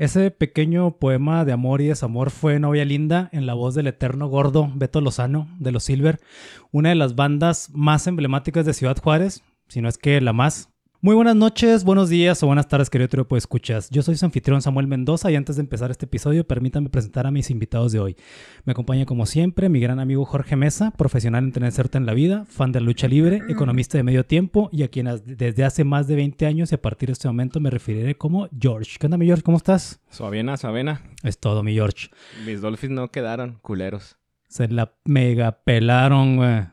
Ese pequeño poema de amor y desamor fue Novia Linda en la voz del eterno gordo Beto Lozano de los Silver, una de las bandas más emblemáticas de Ciudad Juárez, si no es que la más. Muy buenas noches, buenos días o buenas tardes, querido trío pues escuchas. Yo soy su anfitrión Samuel Mendoza y antes de empezar este episodio, permítanme presentar a mis invitados de hoy. Me acompaña como siempre mi gran amigo Jorge Mesa, profesional en tener certa en la vida, fan de la lucha libre, economista de medio tiempo y a quien desde hace más de 20 años y a partir de este momento me referiré como George. ¿Qué onda, mi George? ¿Cómo estás? Suavena, suavena. Es todo, mi George. Mis Dolphins no quedaron culeros. Se la mega pelaron, güey.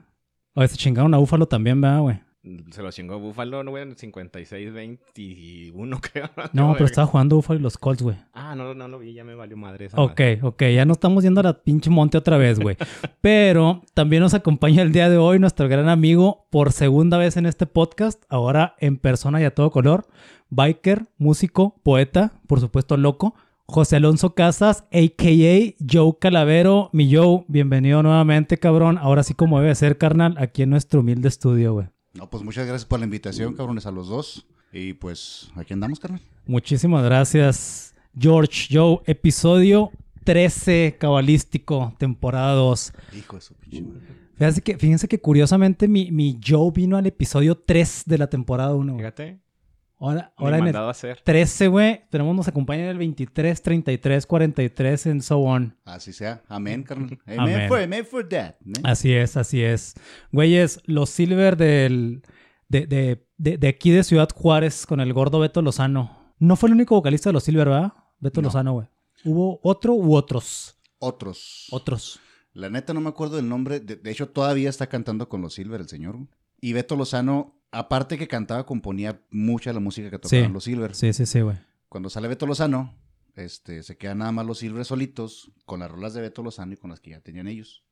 O se chingaron a Búfalo también, ¿verdad, güey? Se lo chingó Buffalo, no, güey, en 56-21, creo. No, pero estaba jugando Buffalo y los Colts, güey. Ah, no, no lo vi, ya me valió madre esa Ok, ok, ya no estamos yendo a la pinche monte otra vez, güey. pero también nos acompaña el día de hoy nuestro gran amigo, por segunda vez en este podcast, ahora en persona y a todo color, biker, músico, poeta, por supuesto loco, José Alonso Casas, a.k.a. Joe Calavero. Mi Joe, bienvenido nuevamente, cabrón. Ahora sí como debe ser, carnal, aquí en nuestro humilde estudio, güey. No, pues muchas gracias por la invitación, cabrones, a los dos. Y pues aquí andamos, carnal. Muchísimas gracias, George Joe. Episodio 13 cabalístico, temporada 2. Hijo de su pinche Fíjense que, fíjense que curiosamente mi, mi Joe vino al episodio 3 de la temporada 1. Fíjate. Ahora, ahora en el 13, güey, tenemos, nos acompaña en el 23, 33, 43, en so on. Así sea. Amén, carnal. Amén. For, amen for that. Así es, así es. Güeyes, los Silver del, de, de, de, de, aquí de Ciudad Juárez con el gordo Beto Lozano. No fue el único vocalista de los Silver, ¿verdad? Beto Lozano, güey. ¿Hubo otro u otros? Otros. Otros. La neta no me acuerdo del nombre. De, de hecho, todavía está cantando con los Silver el señor. Y Beto Lozano aparte que cantaba, componía mucha de la música que tocaban los Silver. Sí, sí, sí, güey. Cuando sale Beto Lozano, este, se quedan nada más los Silver solitos con las rolas de Beto Lozano y con las que ya tenían ellos.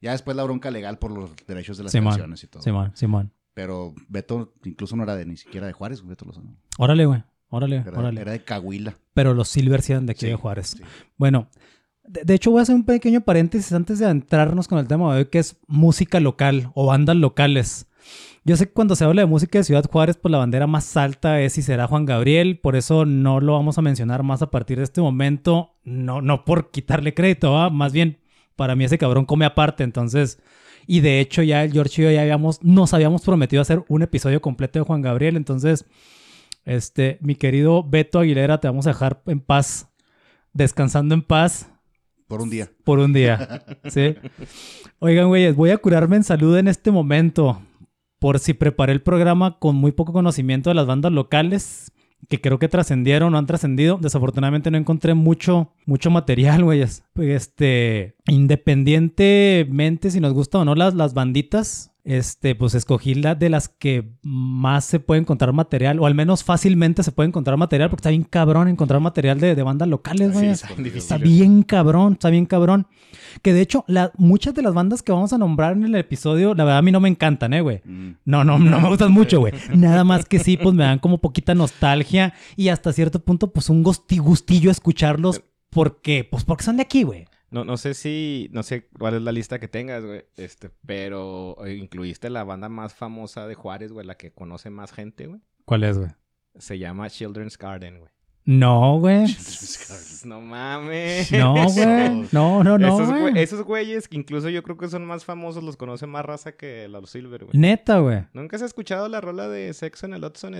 Ya después la bronca legal por los derechos de las canciones y todo. Simón, Simón. Pero Beto incluso no era de ni siquiera de Juárez, Beto Lozano. Órale, güey. Órale, era, órale. Era de Cahuila. Pero los Silver sí eran de aquí de Juárez. Bueno, de, de, hecho voy a hacer un pequeño paréntesis antes de entrarnos con el tema de hoy, que es música local o bandas locales. Yo sé que cuando se habla de música de Ciudad Juárez, pues la bandera más alta es y será Juan Gabriel, por eso no lo vamos a mencionar más a partir de este momento, no, no por quitarle crédito, más bien para mí ese cabrón come aparte, entonces, y de hecho ya el George y yo ya habíamos, nos habíamos prometido hacer un episodio completo de Juan Gabriel, entonces, este, mi querido Beto Aguilera, te vamos a dejar en paz, descansando en paz. Por un día. Por un día, ¿sí? Oigan, güeyes, voy a curarme en salud en este momento por si preparé el programa con muy poco conocimiento de las bandas locales que creo que trascendieron o han trascendido. Desafortunadamente no encontré mucho, mucho material, güeyes. Este, independientemente si nos gusta o no las, las banditas, este, pues escogí la de las que más se puede encontrar material, o al menos fácilmente se puede encontrar material, porque está bien cabrón encontrar material de, de bandas locales, güey. está, bien cabrón, está bien cabrón. Que de hecho, la, muchas de las bandas que vamos a nombrar en el episodio, la verdad a mí no me encantan, eh, güey. Mm. No, no, no me gustan mucho, güey. Nada más que sí, pues me dan como poquita nostalgia y hasta cierto punto, pues un gustillo escucharlos porque, pues porque son de aquí, güey. No, no sé si, no sé cuál es la lista que tengas, güey, este, pero eh, incluiste la banda más famosa de Juárez, güey, la que conoce más gente, güey. ¿Cuál es, güey? Se llama Children's Garden, güey. No, güey. No mames. No, güey. No, no, no. Esos, güey. esos güeyes, que incluso yo creo que son más famosos, los conoce más raza que los Silver, güey. Neta, güey. ¿Nunca has escuchado la rola de Sexo en el Otso en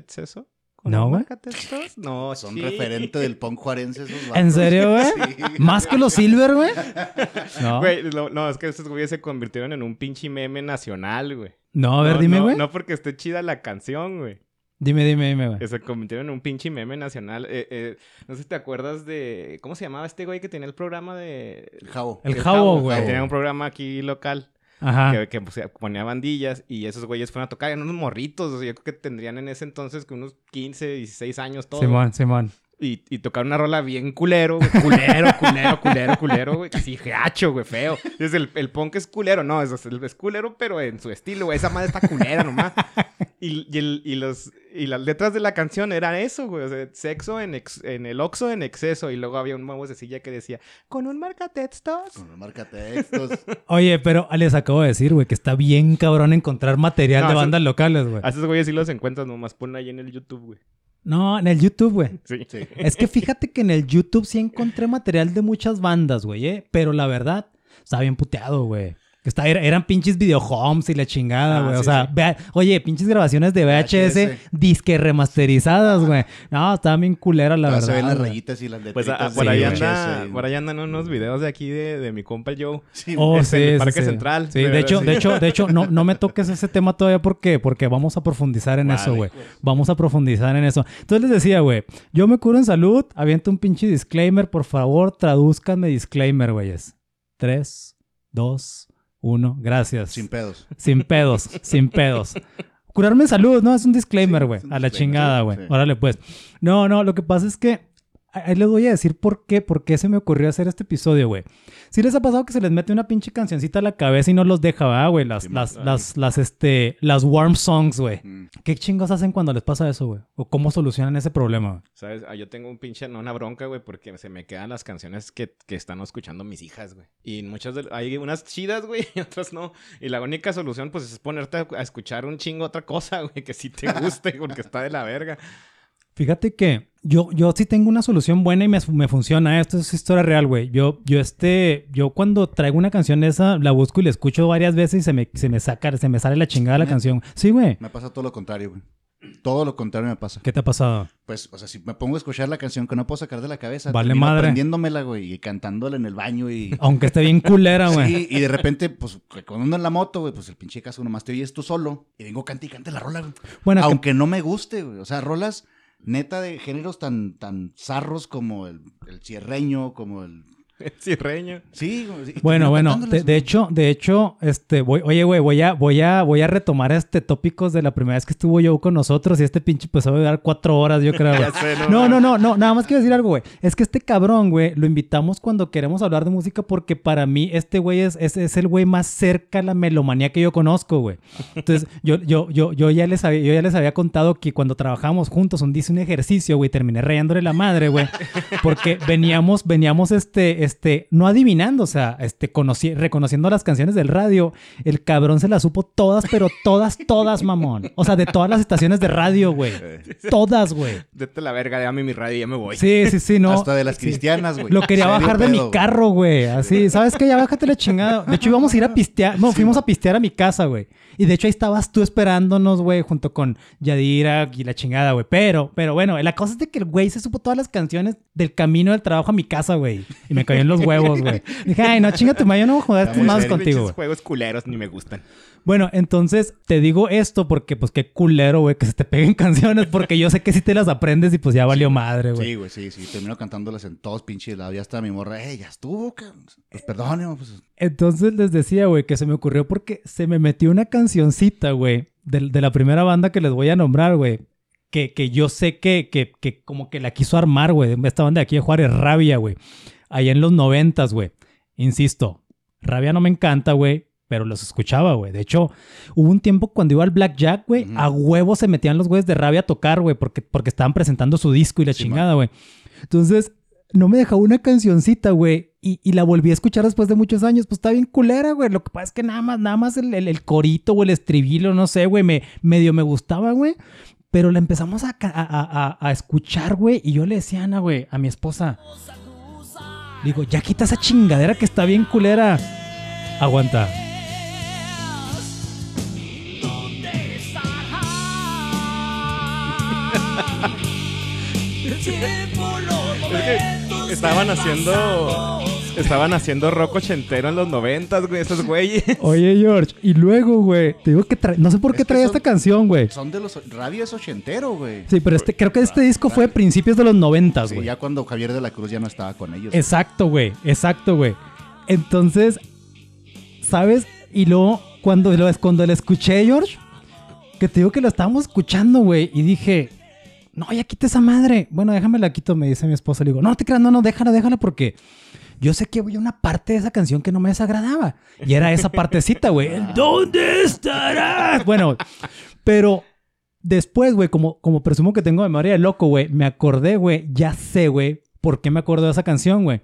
No, güey. No, Son referente del punk juarense esos ¿En serio, güey? ¿Más que los Silver, güey? No. Güey, no, es que estos güeyes se convirtieron en un pinche meme nacional, güey. No, a ver, dime, güey. No, porque esté chida la canción, güey. Dime, dime, dime, güey. Se convirtieron en un pinche meme nacional. Eh, eh, no sé si te acuerdas de... ¿Cómo se llamaba este güey que tenía el programa de... El Jabo. El, Jabo, güey. Tenía un programa aquí local. Ajá. Que, pues, ponía bandillas y esos güeyes fueron a tocar. Eran unos morritos. O sea, yo creo que tendrían en ese entonces que unos 15, 16 años todos. Simón, Simón. Y, y tocar una rola bien culero, Culero, culero, culero, culero, güey. Así gacho, güey, feo. Es el, el punk es culero. No, es, es culero, pero en su estilo, güey. Esa madre está culera nomás. Y, y, el, y, los, y las letras de la canción eran eso, güey. O sea, sexo en, en el oxo en exceso. Y luego había un nuevo silla que decía, con un marcatextos. Con un marcatextos. Oye, pero les acabo de decir, güey, que está bien cabrón encontrar material de bandas locales, güey. A esos güeyes sí los encuentras nomás. Pon ahí en el YouTube, güey. No, en el YouTube, güey. Sí. Sí. Es que fíjate que en el YouTube sí encontré material de muchas bandas, güey, ¿eh? Pero la verdad, estaba bien puteado, güey. Está, era- eran pinches videohomes y la chingada, Ah, güey. o sí, sea, sí. vea- oye, pinches grabaciones de VHS, VHS. disque remasterizadas, güey. No, estaban bien culeras, la Todavía verdad. se ven las rayitas y las Pues letritas. ah, por, de ahí anda, por ahí andan unos videos de aquí de, de mi compa Joe. Sí, Oh, Es sí, el sí, Parque sí. Central, Sí, de hecho, sí. de hecho, de hecho, no, no me toques ese tema todavía porque, porque vamos a profundizar en eso, güey. pues. Vamos a profundizar en eso. Entonces les decía, güey, yo me curo en salud, aviento un pinche disclaimer, por favor, tradúzcanme disclaimer, güeyes. Tres, dos, uno, gracias. Sin pedos. Sin pedos, sin pedos. Curarme en salud, ¿no? Es un disclaimer, güey. a la chingada, güey. Órale, pues. No, no, lo que pasa es que... Ahí les voy a decir por qué, por qué se me ocurrió hacer este episodio, güey. Si les ha pasado que se les mete una pinche cancioncita a la cabeza y no los deja, ¿verdad, güey? Las, Sí, las, las, las, este, las warm songs, güey. Mm. ¿Qué chingos hacen cuando les pasa eso, güey? ¿O cómo solucionan ese problema, güey? ¿Sabes? Ah, yo tengo un pinche, no una bronca, güey, porque se me quedan las canciones que, que están escuchando mis hijas, güey. Y muchas de, hay unas chidas, güey, y otras no. Y la única solución, pues, es ponerte a, a escuchar un chingo otra cosa, güey, que sí te guste, porque está de la verga. Fíjate que yo, yo sí tengo una solución buena y me, me funciona. Esto es historia real, güey. Yo, yo, este, yo cuando traigo una canción esa, la busco y la escucho varias veces y se me, se me saca, se me sale la chingada la canción. Sí, güey. Me pasa todo lo contrario, güey. Todo lo contrario me pasa. ¿Qué te ha pasado? Pues, o sea, si me pongo a escuchar la canción que no puedo sacar de la cabeza, Vale madre. aprendiéndomela, güey, y cantándola en el baño y... Aunque esté bien culera, güey. Sí, y de repente, pues, cuando uno en la moto, güey, pues el pinche caso nomás te oyes tú solo y vengo cante y cante la rola, güey. Bueno, que- Aunque no me guste, güey. O sea, rolas neta de géneros tan, tan zarros como el, el cierreño, como el... Cirreño. Sí, Bueno, bueno, de, hecho, de hecho, este, voy, oye, güey, voy a, voy a, voy a retomar este tópicos de la primera vez que estuvo yo con nosotros y este pinche pues va a durar cuatro horas, yo creo. sé, No, no, no, no, nada más quiero decir algo, güey. Es que este cabrón, güey, lo invitamos cuando queremos hablar de música porque para mí este güey es, es, es el güey más cerca a la melomanía que yo conozco, güey. Entonces, yo, yo, yo, yo, ya les había, yo ya les había contado que cuando trabajábamos juntos, un día hice un ejercicio, güey, terminé rayándole la madre, güey, porque veníamos, veníamos, este, este, no adivinando, o sea, este, conoci- reconociendo las canciones del radio. El cabrón se las supo todas, pero todas, todas, mamón. O sea, de todas las estaciones de radio, güey. Todas, güey. Vete a la verga, dame mi radio y ya me voy. Sí, sí, sí, no. Hasta de las cristianas, güey. Lo quería bajar de pedo, mi carro, güey. Así, ¿sabes qué? Ya bájate la chingada. De hecho, íbamos a ir a pistear. No, fuimos a pistear a mi casa, güey. Y de hecho, ahí estabas tú esperándonos, güey, junto con Yadira y la chingada, güey. Pero, pero bueno, la cosa es de que el güey se supo todas las canciones del camino del trabajo a mi casa, güey. Y me cayó en los huevos, güey. Dije, ay, no, chingate, ma, yo no voy a muy más serio, contigo, güey. juegos culeros ni me gustan. Bueno, entonces te digo esto porque, pues, qué culero, güey, que se te peguen canciones porque yo sé que si te las aprendes y pues ya valió madre, güey. Sí, güey, sí, sí. Termino cantándolas en todos pinches lados. Ya está mi morra, eh, ya estuvo, cabrón. Pues perdone, pues. Entonces les decía, güey, que se me ocurrió porque se me metió una cancioncita, güey, de, de la primera banda que les voy a nombrar, güey. Que, que yo sé que, que, que como que la quiso armar, güey. Esta banda de aquí de Juárez, Rabia, güey. Allá en los noventas, güey. Insisto, Rabia no me encanta, güey. Pero los escuchaba, güey. De hecho, hubo un tiempo cuando iba al Blackjack, güey. A huevo se metían los güeyes de Rabia a tocar, güey. Porque, porque estaban presentando su disco y la Sí, chingada, güey. Entonces, no me dejaba una cancioncita, güey. Y, y la volví a escuchar después de muchos años. Pues está bien culera, güey. Lo que pasa es que nada más, nada más el, el- el corito o el estribillo, no sé, güey, me, medio me gustaba, güey. Pero la empezamos a, a, a- a- escuchar, güey. Y yo le decía Ana, güey, a mi esposa. Digo, ya quita esa chingadera que está bien culera. Aguanta. Estaban haciendo. Estaban haciendo rock ochentero en los noventas, güey, esos güeyes. Oye, George. Y luego, güey, te digo que trae... No sé por Es qué que trae son- esta canción, güey. Son de los. Radio es ochentero, güey. Sí, pero este, creo que este disco fue a principios de los noventas, Sí, güey. ya cuando Javier de la Cruz ya no estaba con ellos. Exacto, güey. Exacto, güey. Entonces, ¿sabes? Y luego, cuando lo, cuando lo escuché, George, que te digo que lo estábamos escuchando, güey, y dije, no, ya quita esa madre. Bueno, déjame la quito, me dice mi esposa. Le digo, no te creas, no, no, déjala, déjala, porque yo sé que había una parte de esa canción que no me desagradaba. Y era esa partecita, güey. el ¿Dónde estarás? Bueno, pero después, güey, como, como presumo que tengo memoria de loco, güey, me acordé, güey, ya sé, güey, por qué me acuerdo de esa canción, güey.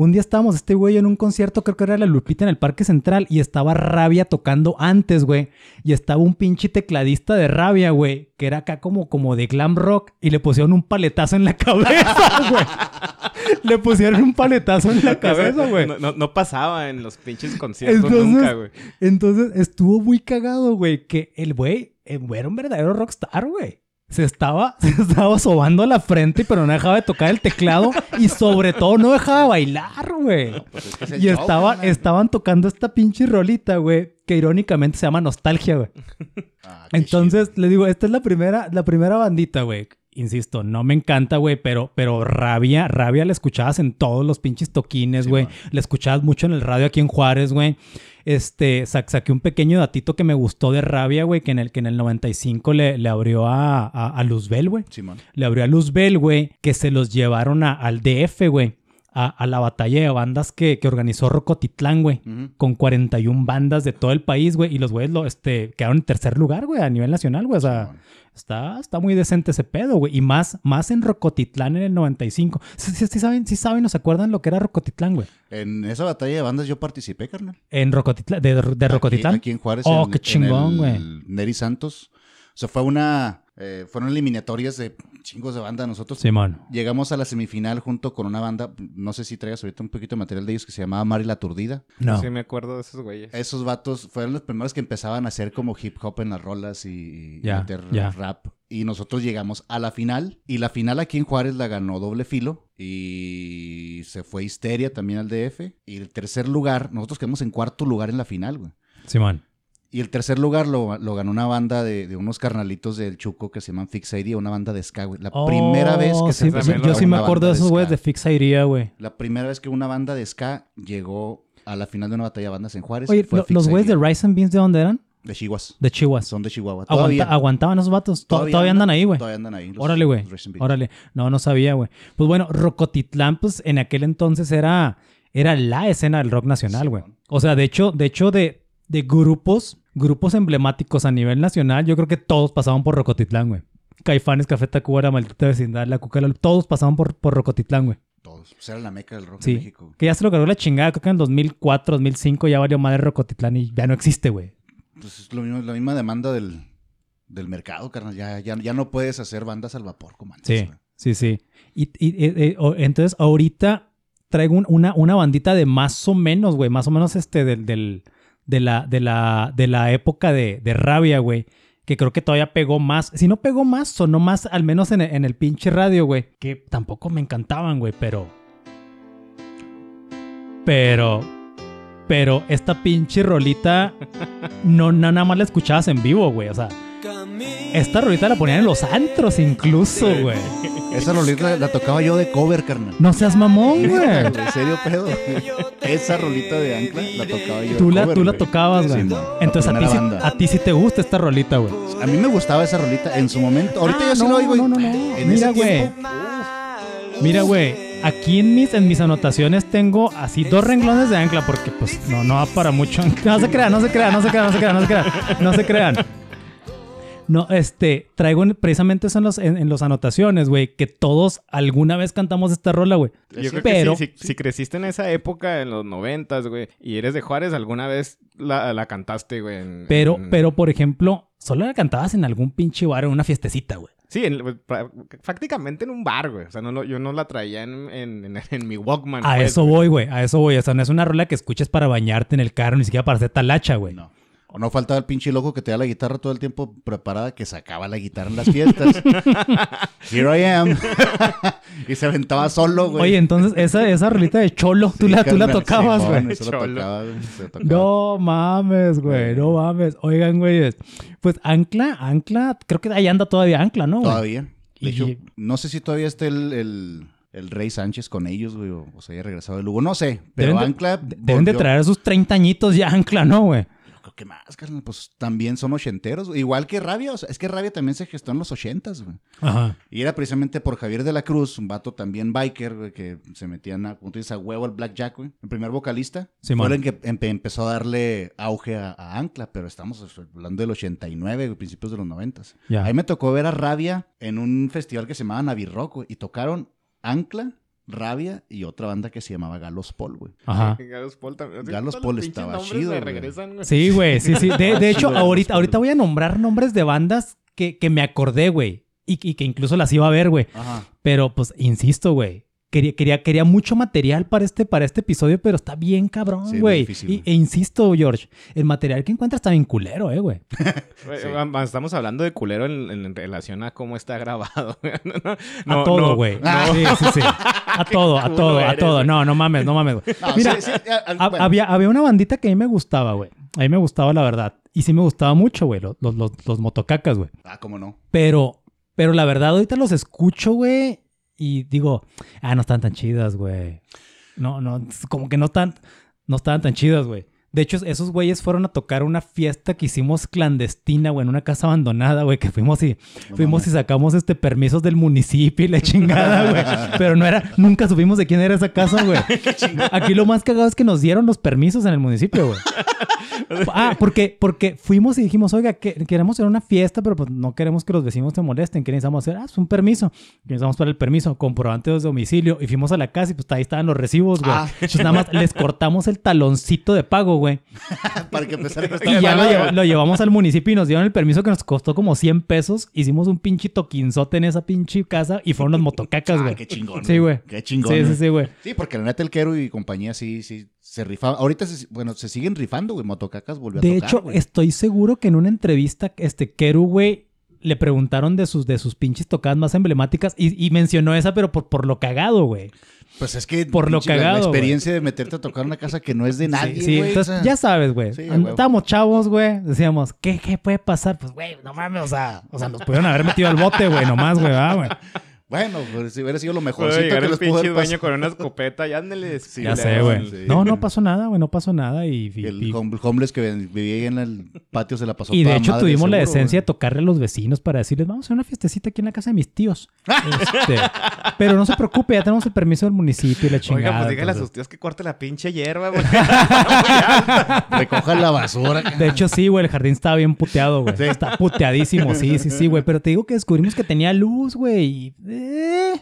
Un día estábamos este güey en un concierto, creo que era la Lupita en el Parque Central, y estaba Rabia tocando antes, güey. Y estaba un pinche tecladista de Rabia, güey, que era acá como, como de glam rock, y le pusieron un paletazo en la cabeza, güey. le pusieron un paletazo en la cabeza, güey. No, no- no pasaba en los pinches conciertos nunca, güey. Entonces estuvo muy cagado, güey, que el güey, el güey era un verdadero rockstar, güey. Se estaba, se estaba sobando la frente, pero no dejaba de tocar el teclado y sobre todo no dejaba de bailar, güey. Pues es Y estaba, estaban tocando esta pinche rolita, güey, que irónicamente se llama Nostalgia, güey. Ah, Entonces, le digo, esta es la primera, la primera bandita, güey. Insisto, no me encanta, güey, pero, pero rabia, rabia la escuchabas en todos los pinches toquines, Sí, güey. man. la escuchabas mucho en el radio aquí en Juárez, güey. Este, sa- saqué un pequeño datito que me gustó de rabia, güey, que en el, que en el 95 le, le abrió a, a, a Luzbel, güey. Simón. Le abrió a Luzbel, güey, que se los llevaron a- al DF, güey. A, a la batalla de bandas que, que organizó Rocotitlán, güey Ujú. con 41 bandas de todo el país, güey. Y los güeyes lo, este, quedaron en tercer lugar, güey, a nivel nacional, güey. O sea, está, está muy decente ese pedo, güey. Y más, más en Rocotitlán en el 95. Sí, sí, sí saben, sí saben, ¿nos acuerdan lo que era Rocotitlán, güey? En esa batalla de bandas yo participé, carnal. En Rocotitlán, de, de Rocotitlán. Aquí, aquí en Juárez. Oh, en- qué chingón, güey. Neri Santos. O sea, fue una... eh, fueron eliminatorias de chingos de banda. Nosotros Simón. llegamos a la semifinal junto con una banda, no sé si traigas ahorita un poquito de material de ellos, que se llamaba Mari la Aturdida. No. Sí me acuerdo de esos güeyes. Esos vatos fueron los primeros que empezaban a hacer como hip hop en las rolas y, meter ya. rap. Y nosotros llegamos a la final. Y la final aquí en Juárez la ganó Doble Filo. Y se fue Histeria también al DF. Y el tercer lugar, nosotros quedamos en cuarto lugar en la final, güey. Simón. Y el tercer lugar lo, lo ganó una banda de, de unos carnalitos del Chuco que se llaman Fix ID, una banda de ska, güey. La Oh, primera vez que se sí, fue sí, Yo sí me acuerdo de esos güeyes de Fixa Iría, güey. La primera vez que una banda de ska llegó a la final de una batalla de bandas en Juárez. Oye, fue lo- Fix los güeyes de Rice and Beans, ¿de dónde eran? de Chihuahua. De Chihuahua. Son de Chihuahua. Aguanta- Todavía, aguantaban esos vatos. To- Todavía, andan ahí, güey. Todavía andan ahí. Órale, güey. Órale. No, no sabía, güey. Pues bueno, Rocotitlán, pues en aquel entonces era, era la escena del rock nacional, güey. O sea, de hecho, de hecho, de, de grupos, grupos emblemáticos a nivel nacional, yo creo que todos pasaban por Rocotitlán, güey. Caifanes, Café Tacuba, La Maldita Vecindad, La Cuca, todos pasaban por, por Rocotitlán, güey. Todos. Pues era la meca del rock Sí. en México. Que ya se lo cargó la chingada, creo que en el 2004, 2005 ya valió madre Rocotitlán y ya no existe, güey. Pues es lo mismo, la misma demanda del, del mercado, carnal. Ya, ya, ya no puedes hacer bandas al vapor como antes. Sí, sí, sí. Y, y- eh, eh, o- entonces ahorita traigo un- una, una bandita de más o menos, güey, más o menos este del, del- de, la, de, la, de la época de, de rabia, güey. Que creo que todavía pegó más. Si no pegó más, sonó más, al menos en, el- en el pinche radio, güey. Que tampoco me encantaban, güey, pero. Pero. Pero esta pinche rolita. No, no nada más la escuchabas en vivo, güey. O sea, esta rolita la ponían en los antros incluso, güey. Esa rolita la, la tocaba yo de cover, carnal. No seas mamón, güey. En serio, pedo. Esa rolita de ancla la tocaba yo. Tú de la, cover, tú la tocabas, güey. Sí. Entonces a ti, sí, a ti sí te gusta esta rolita, güey. A mí me gustaba esa rolita en su momento. Ahorita Ah, yo sí no, lo oigo. no, no, no. En Mira, güey. Mira, güey. Aquí en mis, en mis anotaciones tengo así dos renglones de ancla porque pues no, no va para mucho. No se crean, no se crean, no se crean, no se crean, no se crean. No se crean. No, este, traigo en- precisamente eso en los, en, en los anotaciones, güey, que todos alguna vez cantamos esta rola, güey. Yo creo Pero- que sí, si, si creciste en esa época, en los noventas, güey, y eres de Juárez, alguna vez la, la cantaste, güey. en- Pero, en- pero, por ejemplo, solo la cantabas en algún pinche bar o en una fiestecita, güey. Sí, en- prácticamente en un bar, güey. O sea, no, lo- yo no la traía en, en, en- en mi Walkman. A pues, eso güey. voy, güey. A eso voy. O sea, no es una rola que escuches para bañarte en el carro, ni siquiera para hacer talacha, güey. No. O no faltaba el pinche loco que te da la guitarra todo el tiempo preparada, que sacaba la guitarra en las fiestas. Here I am. y se aventaba solo, güey. Oye, entonces esa, esa rolita de cholo, tú, la, tú la tocabas, güey. tocaba. No mames, güey. No mames. Oigan, güeyes. Pues Ancla, Ancla, creo que ahí anda todavía Ancla, ¿no? güey? Todavía. De Y- hecho, no sé si todavía está el, el, el Rey Sánchez con ellos, güey, o, se haya regresado de Lugo. No sé, pero Deben de- Ancla... de- Deben de traer a sus 30 añitos ya Ancla, ¿no, güey? Que más, carnal, pues también son ochenteros. güey. Igual que Rabia, o sea, es que Rabia también se gestó en los ochentas, güey. Ajá. Y era precisamente por Javier de la Cruz, un vato también biker, güey, que se metían a, como tú dices, a huevo al Blackjack, güey. El primer vocalista. Simón. Fue el que empe- empezó a darle auge a, a Ancla, pero estamos hablando del 89, güey, principios de los 90. Ya. Ahí me tocó ver a Rabia en un festival que se llamaba Navirrock, güey, y tocaron Ancla, Rabia y otra banda que se llamaba Galos Paul, güey. Ajá. Galos Paul también. Galos Paul estaba chido, me güey. regresan, güey. Sí, güey, sí, sí. De, de hecho, ahorita, ahorita voy a nombrar nombres de bandas que, que me acordé, güey. Y, y que incluso las iba a ver, güey. Ajá. Pero, pues, insisto, güey. Quería, quería, quería mucho material para este, para este episodio, pero está bien cabrón, güey. e insisto, George, el material que encuentras está bien culero, eh, güey. Sí. Estamos hablando de culero en, en relación a cómo está grabado. No, no, A todo, no. güey. Ah. Sí, sí, sí. A todo, a todo, a todo. No, no mames, no mames, güey. No, Mira, sí, sí, a- a- Ha- bueno. había, había una bandita que a mí me gustaba, güey. A mí me gustaba, la verdad. Y sí me gustaba mucho, güey, los, los, los, los motocacas, güey. Ah, cómo no. Pero, pero la verdad, ahorita los escucho, güey, y digo, ah, no están tan chidas, güey. No, no, como que no están, no estaban tan chidas, güey. De hecho, esos güeyes fueron a tocar una fiesta que hicimos clandestina, güey, en una casa abandonada, güey, que fuimos y No fuimos y sacamos este permisos del municipio y la chingada, güey. Pero no era, nunca supimos de quién era esa casa, güey. Aquí lo más cagado es que nos dieron los permisos en el municipio, güey. Ah, porque, porque fuimos y dijimos, oiga, que queremos hacer una fiesta, pero pues no queremos que los vecinos se molesten. ¿Qué necesitamos hacer? Ah, es un permiso. ¿Qué necesitamos para el permiso? Comprobante de domicilio. Y fuimos a la casa y pues ahí estaban los recibos, güey. Ah. Entonces nada más les cortamos el taloncito de pago, güey. Para que empezara a Y ya lo, lleva- lo llevamos al municipio y nos dieron el permiso que nos costó como 100 pesos. Hicimos un pinche toquinzote en esa pinche casa y fueron los motocacas, Ah, güey. qué chingón. Sí, güey. Qué chingón. Sí, sí, sí, güey. Sí, porque la neta el Quero y compañía sí, sí se rifaban. Ahorita, se- bueno, se siguen rifando, güey. Motocacas volvió a De tocar, hecho, güey. estoy seguro que en una entrevista, este Keru, güey, le preguntaron de sus, de sus pinches tocadas más emblemáticas y, y mencionó esa, pero por, por lo cagado, güey. Pues es que por lo la- cagado, La güey. experiencia de meterte a tocar una casa que no es de nadie, Sí, sí, güey. entonces, o sea, ya sabes, güey. Sí. Estábamos chavos, güey. Decíamos, ¿qué, ¿qué puede pasar? Pues, güey, no mames, o sea, o sea, nos pudieron haber metido al bote, güey, nomás, güey, ¿verdad, güey. Bueno, pues si hubiera sido lo Puede mejorcito llegar que el les pudo pinche haber dueño pasado. con una escopeta y ándale. Sí, ya le- sé, güey. sí. No, no pasó nada, güey, no pasó nada y... y- El y- hom- homeless que vivía ahí en el patio se la pasó Y de hecho madre, tuvimos la decencia de tocarle a los vecinos para decirles, vamos a hacer una fiestecita aquí en la casa de mis tíos. Este, pero no se preocupe, ya tenemos el permiso del municipio y la chingada. Oiga, pues dígale a sus tíos que corte la pinche hierba, güey. Recojan la basura. De hecho, sí, güey, el jardín estaba bien puteado, güey. Está puteadísimo, sí, sí, sí, güey. Pero te digo que descubrimos que tenía luz, güey. y, eh,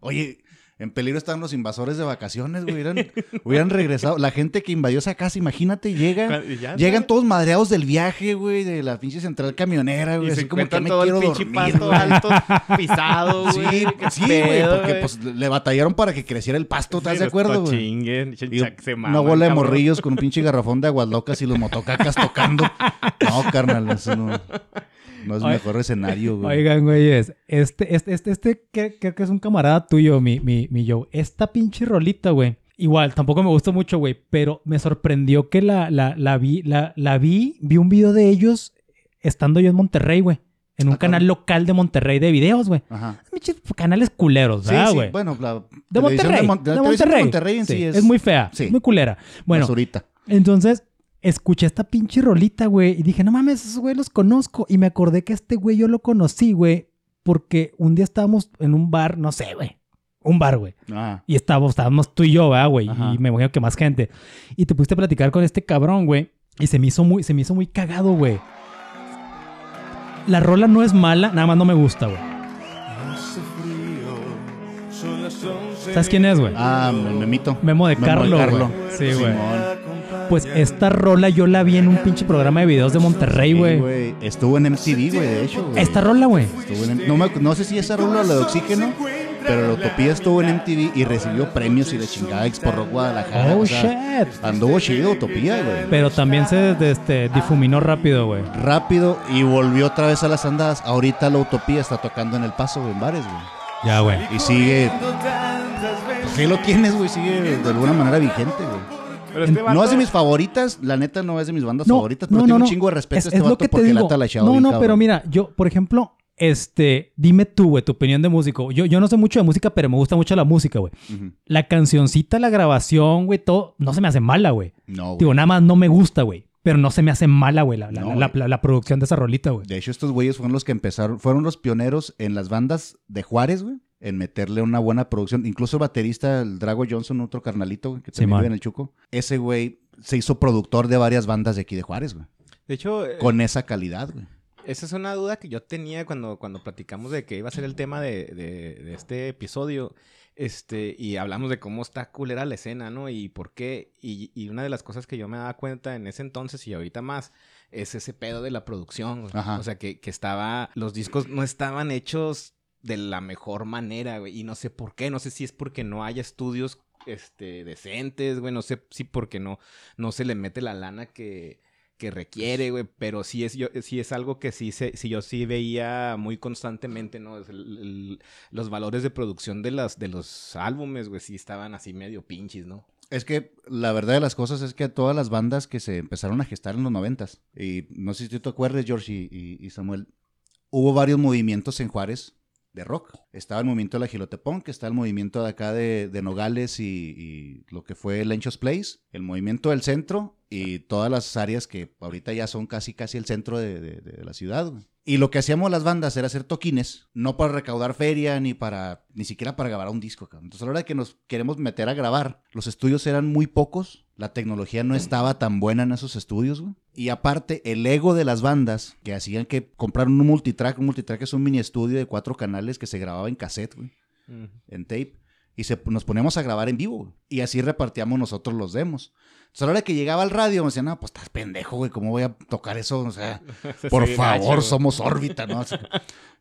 Oye, en peligro estaban los invasores de vacaciones, güey. Hubieran, hubieran regresado. La gente que invadió esa casa, imagínate, llega. Ya, Llegan todos madreados del viaje, güey, de la pinche central camionera, güey. Y Así se como que me todo el quiero pinche dormir, pasto güey. alto, pisado, Sí, güey. Sí, güey, porque pues le batallaron para que creciera el pasto, ¿estás Sí, de acuerdo, güey? tochinguen, ch- Y se una bola de morrillos con un pinche garrafón de aguas locas y los motocacas tocando. No, carnal, eso no, no es el mejor escenario, güey. Oigan, güeyes, este, este, este, este, que- creo que es un camarada tuyo, mi, mi, mi Joe. Esta pinche rolita, güey. Igual, tampoco me gustó mucho, güey, pero me sorprendió que la, la, la vi, la, la vi, vi un video de ellos estando yo en Monterrey, güey. En un Ah, canal local de Monterrey de videos, güey. Ajá. Canales culeros, Sí, ¿verdad, sí, güey? bueno, la de Monterrey. Mon- de Monterrey. de Monterrey en sí, es, muy fea, sí. muy culera. Bueno, basurita. entonces escuché esta pinche rolita, güey, y dije, no mames, esos güey los conozco. Y me acordé que este güey yo lo conocí, güey, porque un día estábamos en un bar, no sé, güey. Un bar, güey. Ah, Y estábamos, estábamos tú y yo, ¿verdad, güey? Ajá. Y me imagino que más gente. Y te pusiste a platicar con este cabrón, güey. Y se me hizo muy, se me hizo muy cagado, güey. La rola no es mala, nada más no me gusta, güey. ¿Sabes quién es, güey? ah el memito. Memo de Memo Carlo. Sí, güey. Pues esta rola yo la vi en un pinche programa de videos de Monterrey, Sí, güey. Estuvo en MTV, güey, de hecho. güey. esta rola, güey. En- no, me- no sé si esa rola o la de Oxígeno, pero la Utopía estuvo en MTV y recibió premios y de chingada Expo Rock Guadalajara. Oh, o sea, shit. Anduvo chido Utopía, güey. Pero también se este, difuminó rápido, güey. Rápido y volvió otra vez a las andadas. Ahorita la Utopía está tocando en El Paso, güey, en bares, güey. Ya, güey. Y sigue... Pues ahí lo tienes, güey, sigue de alguna manera vigente, güey. Pero este No es de mis favoritas, la neta no es de mis bandas No, favoritas, pero no, tengo no, un chingo de respeto Es, a este es lo vato que te porque digo. la ha talachado No, no, cabrón. pero mira, yo, por ejemplo, este, dime tú, güey, tu opinión de músico. Yo, yo no sé mucho de música, pero me gusta mucho la música, güey. La cancioncita, la grabación, güey, todo, no se me hace mala, güey. No, güey. Digo, nada más no me gusta, güey. Pero no se me hace mala, güey, la, la, No, la- la- la producción de esa rolita, güey. De hecho, estos güeyes fueron los que empezaron, fueron los pioneros en las bandas de Juárez, güey, en meterle una buena producción. Incluso el baterista, el Drago Johnson, otro carnalito, que también vive en el Chuco. Ese güey se hizo productor de varias bandas de aquí de Juárez, güey. De hecho, eh, Con esa calidad, güey. esa es una duda que yo tenía cuando, cuando platicamos de que iba a ser el tema de, de- de este episodio. Este, y hablamos de cómo está culera la escena, ¿no? Y por qué. Y, y una de las cosas que yo me daba cuenta en ese entonces y ahorita más es ese pedo de la producción. güey. O sea, que, que estaba. Los discos no estaban hechos de la mejor manera, güey. Y no sé por qué. No sé si es porque no haya estudios este, decentes, güey. No sé si porque no, no se le mete la lana que, que requiere, güey. Pero sí es, yo, sí es algo que sí, se, sí yo sí veía muy constantemente, ¿no? Los valores de producción de, las, de los álbumes, güey, sí estaban así medio pinches, ¿no? Es que la verdad de las cosas es que todas las bandas que se empezaron a gestar en los noventas, y no sé si tú te acuerdas, George y Samuel, hubo varios movimientos en Juárez de rock. Estaba el movimiento de la Gilotepunk, está el movimiento de acá de, de Nogales y, y lo que fue Lenchos Place, el movimiento del centro y todas las áreas que ahorita ya son casi casi el centro de, de- de la ciudad. güey. Y lo que hacíamos las bandas era hacer toquines, no para recaudar feria ni para ni siquiera para grabar un disco. cabrón. Entonces a la hora de que nos queremos meter a grabar, los estudios eran muy pocos, la tecnología no estaba tan buena en esos estudios, güey. Y aparte, el ego de las bandas que hacían que compraron un multitrack, un multitrack es un mini estudio de cuatro canales que se grababa en cassette, güey, en tape. Y se, nos poníamos a grabar en vivo, güey. Y así repartíamos nosotros los demos. Entonces, a la hora que llegaba al radio, me decían, no, pues estás pendejo, güey, ¿cómo voy a tocar eso? O sea, por Sí, favor, gacho, somos órbita, ¿no? Así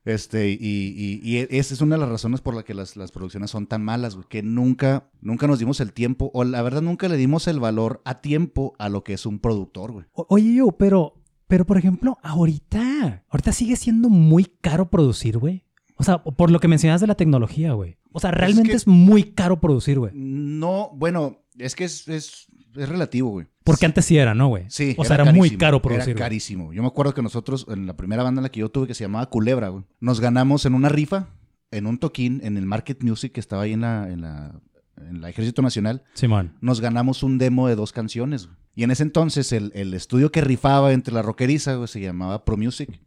Este, y, y- y esa es una de las razones por la que las, las producciones son tan malas, güey, que nunca, nunca nos dimos el tiempo, o la verdad nunca le dimos el valor a tiempo a lo que es un productor, güey. O- oye, yo, pero, pero por ejemplo, ahorita, ahorita sigue siendo muy caro producir, güey. O sea, por lo que mencionas de la tecnología, güey. O sea, realmente que- es muy caro producir, güey. No, bueno, es que es, es, es relativo, güey. Porque antes sí era, ¿no, güey? Sí, O sea, era, muy caro producir. Era güey. carísimo. Yo me acuerdo que nosotros, en la primera banda en la que yo tuve, que se llamaba Culebra, güey, nos ganamos en una rifa, en un toquín, en el Market Music que estaba ahí en la, en la, en la Ejército Nacional. Simón. nos ganamos un demo de dos canciones. güey. Y en ese entonces el, el estudio que rifaba entre la rockeriza güey, se llamaba Pro Music.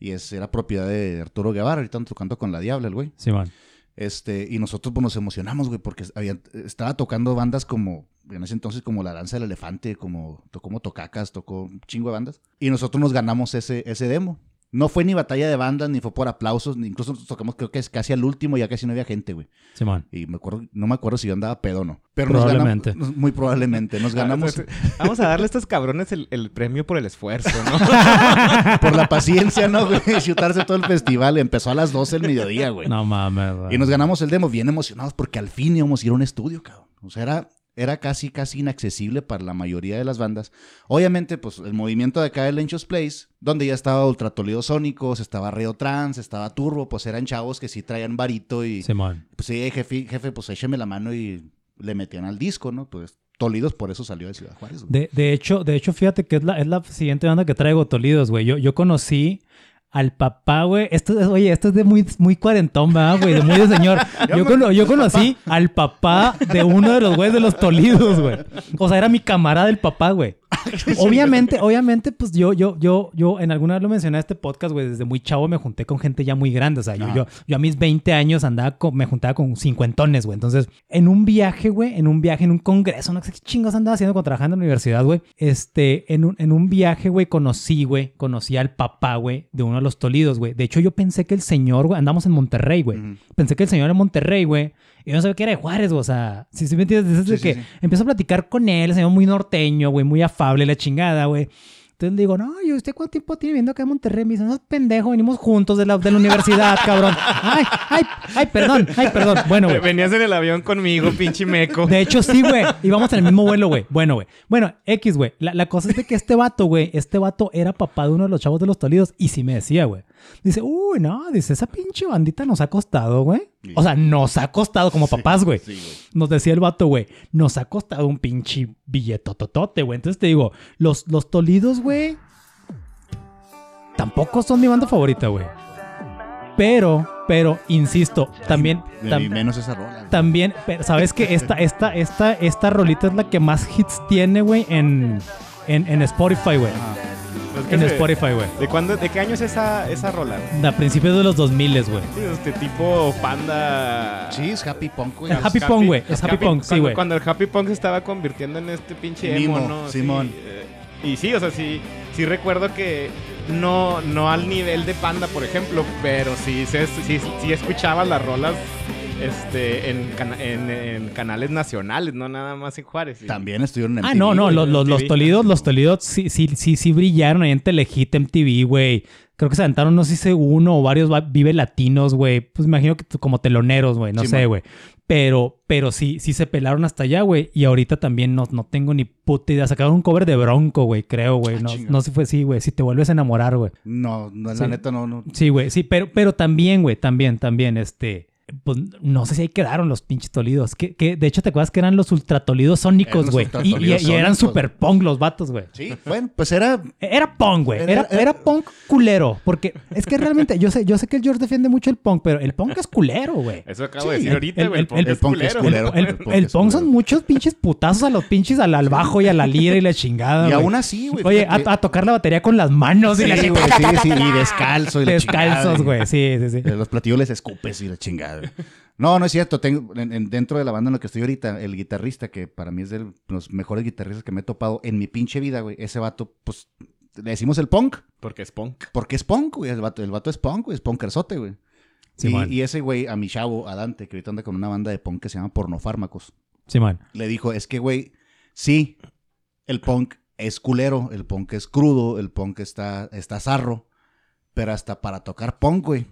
Y es, era propiedad de Arturo Guevara. Ahorita están tocando con la Diabla, el güey. Simón. Este, y nosotros pues, nos emocionamos, güey, porque había- estaba tocando bandas como, en ese entonces, como La Danza del Elefante, como tocó Motocacas, tocó un chingo de bandas. Y nosotros nos ganamos ese, ese demo. No fue ni batalla de bandas, ni fue por aplausos, ni incluso nosotros tocamos creo que es casi al último, ya casi no había gente, güey. Simón. Y me acuerdo, no me acuerdo si yo andaba pedo o no. Pero nos Probablemente. ganamos- muy probablemente. Nos ganamos Vamos a darle a estos cabrones el, el premio por el esfuerzo, ¿no? por la paciencia, ¿no, güey? Chutarse todo el festival. Empezó a las 12 del mediodía, güey. No mames, güey. Y nos ganamos el demo bien emocionados porque al fin íbamos a ir a un estudio, cabrón. O sea, era, era casi, casi inaccesible para la mayoría de las bandas. Obviamente, pues el movimiento de acá de Lenchos Place, donde ya estaba Ultra Toledo Sónicos, estaba Río Trans, estaba Turbo, pues eran chavos que sí traían varito y Simón. pues sí, jefe, jefe, pues écheme la mano y le metían al disco, ¿no? Pues Tolidos por eso salió de Ciudad Juárez. güey. De, de hecho, de hecho, fíjate que es la, es la siguiente banda que traigo, Tolidos, güey. Yo, yo conocí al papá, güey. Esto es, oye, esto es de muy, muy cuarentón, ¿verdad, güey? De muy de señor. Yo, cono- yo conocí al papá de uno de los güeyes de los Tolidos, güey. O sea, era mi camarada el papá, güey. Obviamente, obviamente, pues yo, yo, yo, yo en alguna vez lo mencioné en este podcast, güey. Desde muy chavo me junté con gente ya muy grande. O sea, yo, Ajá. yo, yo a mis 20 años andaba con, me juntaba con cincuentones, güey. Entonces, en un viaje, güey, en un viaje, en un congreso, no sé qué chingos andaba haciendo cuando trabajando en la universidad, güey. Este, en un, en un viaje, güey, conocí, güey, conocí al papá, güey, de uno de los Tolidos, güey. De hecho, yo pensé que el señor, güey, andamos en Monterrey, güey. Pensé que el señor en Monterrey, güey. Y yo no sabía que era de Juárez, güey. O sea, si ¿sí, me entiendes? Desde Sí, sí, que sí. empiezo a platicar con él, el señor muy norteño, güey, muy afable, la chingada, güey. Entonces le digo, no, ¿y usted cuánto tiempo tiene viviendo acá en Monterrey? Me dice, no, pendejo, venimos juntos de la, de la universidad, cabrón. Ay, ay, ay, perdón, ay, perdón. Bueno, güey. Venías en el avión conmigo, pinche meco. De hecho, sí, güey. Íbamos en el mismo vuelo, güey. Bueno, güey. Bueno, X, güey. La, la cosa es de que este vato, güey, este vato era papá de uno de los chavos de los Tolidos y sí me decía, güey. Dice, uy, no, dice, esa pinche bandita nos ha costado, güey. O sea, nos ha costado como papás, güey. Sí. Nos decía el vato, güey, nos ha costado un pinche billetototote, güey. Entonces te digo, los, los Tolidos, güey, tampoco son mi banda favorita, güey. Pero, pero, insisto, también... Tam- menos esa rola. también, pero sabes que esta, esta, esta, esta rolita es la que más hits tiene, güey, en, en, en Spotify, güey. Es que En de- Spotify, güey. ¿De cuándo, de qué año es esa, esa rola? A principios de los 2000, güey. Sí, este tipo panda. Sí, es Happy Punk, güey. El Happy Punk, güey. Es Happy Punk, sí, cuando- güey. Cuando el Happy Punk se estaba convirtiendo en este pinche emo, ¿no? Sí, Simón. eh, y sí, o sea, sí, sí recuerdo que no, no al nivel de Panda, por ejemplo, pero sí, sí escuchaba las rolas este, en, cana- en- en canales nacionales, no nada más en Juárez. Y- También estuvieron en Ah, MTV, no, no, los, los, los. Tolidos, los Tolidos sí, sí, sí, sí brillaron ahí en Telehit, MTV, güey. Creo que se aventaron, no sé si uno o varios va- Vive Latinos, güey. Pues me imagino que como teloneros, güey, no Sí, sé, güey. Pero, pero sí, sí se pelaron hasta allá, güey. Y ahorita también no, no tengo ni puta idea. Sacaron un cover de Bronco, güey, creo, güey. Ah, No, no sé si fue, sí, güey. Si te vuelves a enamorar, güey. No, no, la Sí. neta no, no. Sí, güey, sí, pero, pero también, güey, también, también, este. Pues no sé si ahí quedaron los pinches tolidos. Que, que de hecho, ¿te acuerdas que eran los ultratolidos sónicos, güey? Y, y- ultratolidos y eran super punk los vatos, güey. Sí, bueno, pues era Era punk, güey. Era- Era, era- era punk culero. Porque es que realmente, yo sé, yo sé que el George defiende mucho el punk, pero el punk es culero, güey. Eso acabo de Sí, decir el- ahorita, güey. El, el- punk el es punk es culero. El, El punk el es punk son muchos pinches putazos a los pinches al, al bajo y a la lira y la chingada. Y aún así, güey. Oye, a, tocar la batería con las manos y Sí, la chingada. sí, sí, y descalzo y la Descalzos, güey. Sí, sí, sí. Eh, Los platillos les escupes y la chingada. No, no es cierto. Tengo, en- en- dentro de la banda en la que estoy ahorita, el guitarrista, que para mí es de los mejores guitarristas que me he topado en mi pinche vida, güey. Ese vato, pues, le decimos el punk. Porque es punk. Porque es punk, güey. El vato, el vato es punk, güey. Es punkerzote, güey. Y, y ese güey, a mi chavo, a Dante, que ahorita anda con una banda de punk que se llama Pornofármacos, Simón. le dijo, es que, güey, sí, el punk es culero, el punk es crudo, el punk está, está zarro, pero hasta para tocar punk, güey,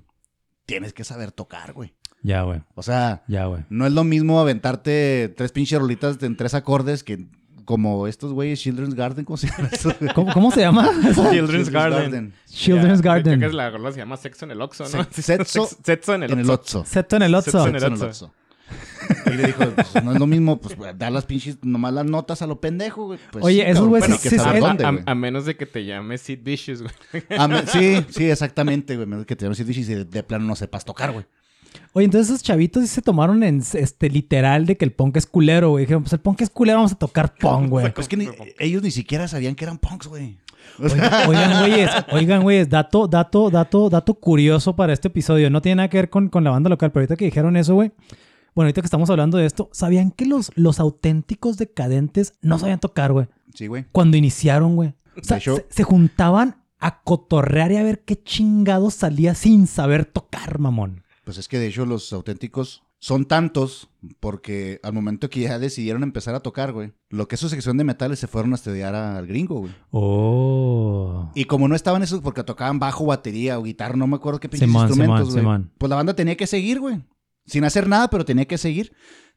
tienes que saber tocar, güey. Ya, güey. O sea, Ya, güey. no es lo mismo aventarte tres pinches rolitas en tres acordes que como estos güeyes Children's Garden, ¿cómo se llama eso? ¿Cómo, cómo se llama? Children's Garden. Children's Ya, Garden. Creo que es la rola se llama Sexo en el Oxxo, ¿no? Se- Sexo Sexo en el Oxxo. Otso. Seto en el Sexo en el Sexo en el Otso. Otso. Y le dijo, pues, no es lo mismo, pues, dar las pinches, nomás las notas a lo pendejo, güey. Pues, Oye, sí, esos güeyes pero sí- dónde, a, güey. a menos de que te llames Sid Vicious, güey. A me- sí, sí, exactamente, güey. Menos que te decir y de, de plano no sepas tocar, güey. Oye, entonces esos chavitos sí se tomaron en este literal de que el punk es culero, güey. Dijeron, pues el punk es culero, vamos a tocar punk, güey. Pues que ni- ellos ni siquiera sabían que eran punks, güey. Oigan, oigan, güeyes, oigan, güeyes, dato, dato, dato, dato curioso para este episodio. No tiene nada que ver con, con la banda local, pero ahorita que dijeron eso, güey. Bueno, ahorita que estamos hablando de esto, ¿sabían que los, los auténticos decadentes no sabían tocar, güey? sí, güey. Cuando iniciaron, güey. O sea, se, se juntaban a cotorrear y a ver qué chingados salía sin saber tocar, mamón. Pues es que de hecho los auténticos son tantos porque al momento que ya decidieron empezar a tocar, güey, lo que es su sección de metales se fueron a estudiar al gringo, güey. Oh. Y como no estaban esos porque tocaban bajo, batería o guitarra, no me acuerdo qué pinches instrumentos, güey. Pues la banda tenía que seguir, güey. Sin hacer nada, pero tenía que seguir.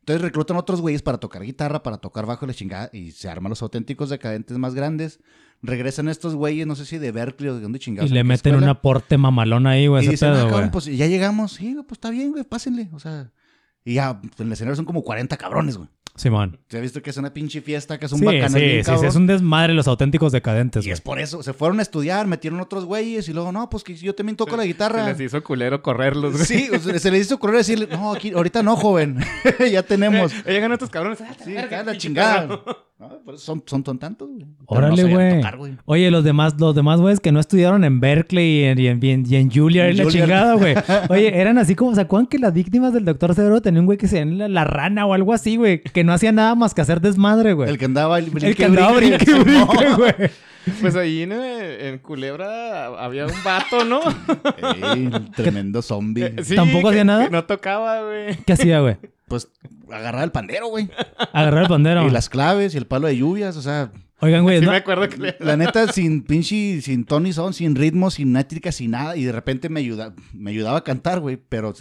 Entonces reclutan otros güeyes para tocar guitarra, para tocar bajo la chingada y se arman los auténticos decadentes más grandes. Regresan estos güeyes, no sé si de Berkeley o de dónde Y chingados. le en qué meten un aporte mamalón ahí, güey, Y dicen, ah, cabrón, pues ya llegamos. Sí, pues está bien, güey, pásenle. O sea, y ya, en el escenario son como 40 cabrones, güey. Simón. ¿Se ha visto que es una pinche fiesta, que es un Sí, bacanal sí, bien sí, sí, es un desmadre los auténticos decadentes, Y güey. es por eso, se fueron a estudiar, metieron otros güeyes y luego, no, pues que yo también toco la Se guitarra. les hizo culero correrlos, güey. Sí, se les hizo ocurrir decirle, no, aquí, ahorita no, joven, ya tenemos. Eh, Llegan otros cabrones. ah, Sí, la chingada. No, eso son, son, son tantos, güey. Órale, güey. Oye, los demás, los demás güeyes que no estudiaron en Berkeley y en, y en, y en- y en Juilliard y la chingada, güey. Oye, eran así como, ¿se acuerdan que las víctimas del doctor Severo tenían un güey que se llama la, la rana o algo así, güey? Que no hacía nada más que hacer desmadre, güey. El que andaba el, El que andaba brinque, Simón. brinque, güey. Pues ahí en, en Culebra había un vato, ¿no? Ey, el tremendo zombie. Eh, sí, ¿Tampoco hacía nada? no tocaba, güey. ¿Qué hacía, güey? Pues agarrar el pandero, güey. Agarrar el pandero. Y las claves y el palo de lluvias, o sea, Oigan, güey, Sí no- me acuerdo que le... la neta, sin pinche, sin Tony Son, sin ritmo, sin métrica, sin nada. Y de repente me, ayuda, me ayudaba a cantar, güey. Pero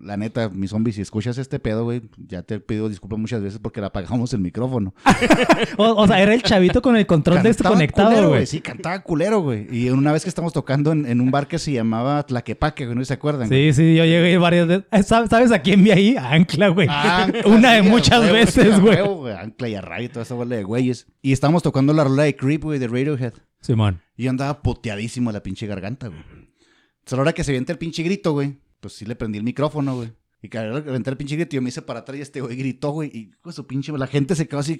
la neta, mi zombie, si escuchas este pedo, güey, ya te pido disculpas muchas veces porque le apagamos el micrófono. o, o sea, era el chavito con el control de esto Cantaba conectado, culero, güey. Sí, cantaba culero, güey. Y una vez que estamos tocando en, en un bar que se llamaba Tlaquepaque, güey, no se acuerdan. Sí, sí, yo llegué varias veces. Eh, ¿Sabes, ¿Sabes a quién vi ahí? A Ancla, güey. Una de muchas veces, güey. Ancla y a Ray y toda esa bola de güeyes. Y estábamos tocando la rola de Creep, güey, de Radiohead. Simón. Y yo andaba poteadísimo la pinche garganta, güey. Entonces, a la hora que se avienta el pinche grito, güey, pues sí le prendí el micrófono, güey. Y que a la hora que aventé el pinche grito, yo me hice para atrás y este güey gritó, güey. Y hijo de su pinche, la gente se quedó así,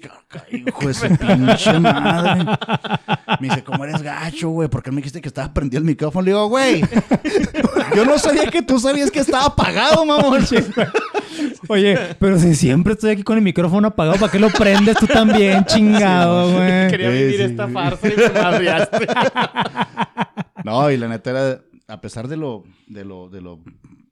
"Ay, hijo de su pinche madre. Me dice, ¿cómo eres gacho, güey? ¿Por qué me dijiste que estaba prendido el micrófono? Le digo, güey, yo no sabía que tú sabías que estaba apagado, mamón. Oye, pero si siempre estoy aquí con el micrófono apagado, ¿para qué lo prendes tú también, chingado, güey? Quería vivir sí. esta farsa y me madreaste. No, y la neta era, a pesar de lo, de lo, de lo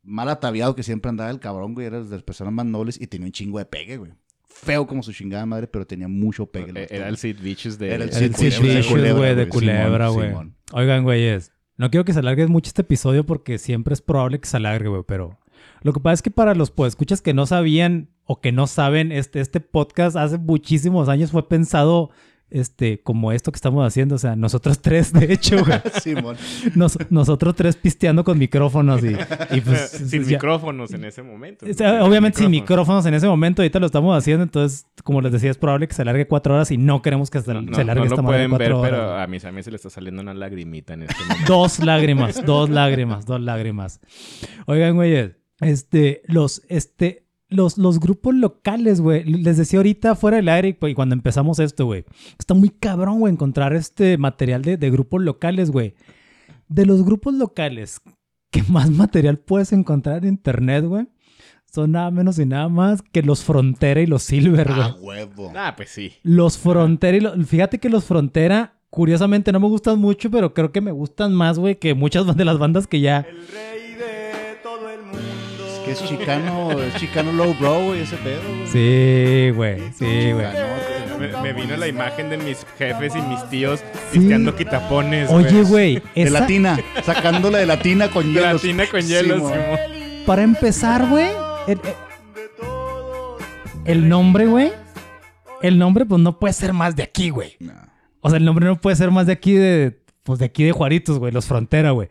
mal ataviado que siempre andaba el cabrón, güey, era de las personas más nobles y tenía un chingo de pegue, güey. Feo como su chingada madre, pero tenía mucho pegue. el Eh, Era el güey. Sid Vicious de... Era el Sid Sid Vicious de Vicious, Culebra, güey, de güey. culebra, güey. Oigan, güeyes, no quiero que se alargue mucho este episodio porque siempre es probable que se alargue, güey, pero lo que pasa es que para los escuchas que no sabían o que no saben, este, este podcast hace muchísimos años fue pensado este, como esto que estamos haciendo, o sea, nosotros tres, de hecho, güey. Simón. Nos- nosotros tres pisteando con micrófonos y, y pues... sin ya- micrófonos en ese momento. o sea, obviamente sin micrófonos en ese momento, ahorita lo estamos haciendo, entonces, como les decía, es probable que se alargue cuatro horas y no queremos que se, No, no, se alargue no esta lo pueden ver, horas. pero a mis a mí se le está saliendo una lagrimita en este momento. Dos lágrimas, dos lágrimas, dos lágrimas. Oigan, güeyes, este, los, este, los, los grupos locales, güey. Les decía ahorita fuera del aire, güey, cuando empezamos esto, güey. Está muy cabrón, güey, encontrar este material de, de grupos locales, güey. De los grupos locales, ¿qué más material puedes encontrar en internet, güey? Son nada menos y nada más que los Frontera y los Silver, güey. Ah, huevo. Ah, pues sí. Los Frontera y los... Fíjate que los Frontera, curiosamente, no me gustan mucho, pero creo que me gustan más, güey, que muchas de las bandas que ya... Es que es chicano, es chicano low bro, güey, ese pedo, güey. Sí, güey, sí, güey. Me, me vino la imagen de mis jefes y mis tíos Sí. pisteando quitapones. Oye, güey, De esa- latina, sacándola de latina con De hielos. latina con hielos. Simón. para empezar, güey, el, el nombre, güey, el nombre, pues no puede ser más de aquí, güey. No. O sea, el nombre no puede ser más de aquí de, pues de aquí de Juaritos, güey, los Frontera, güey.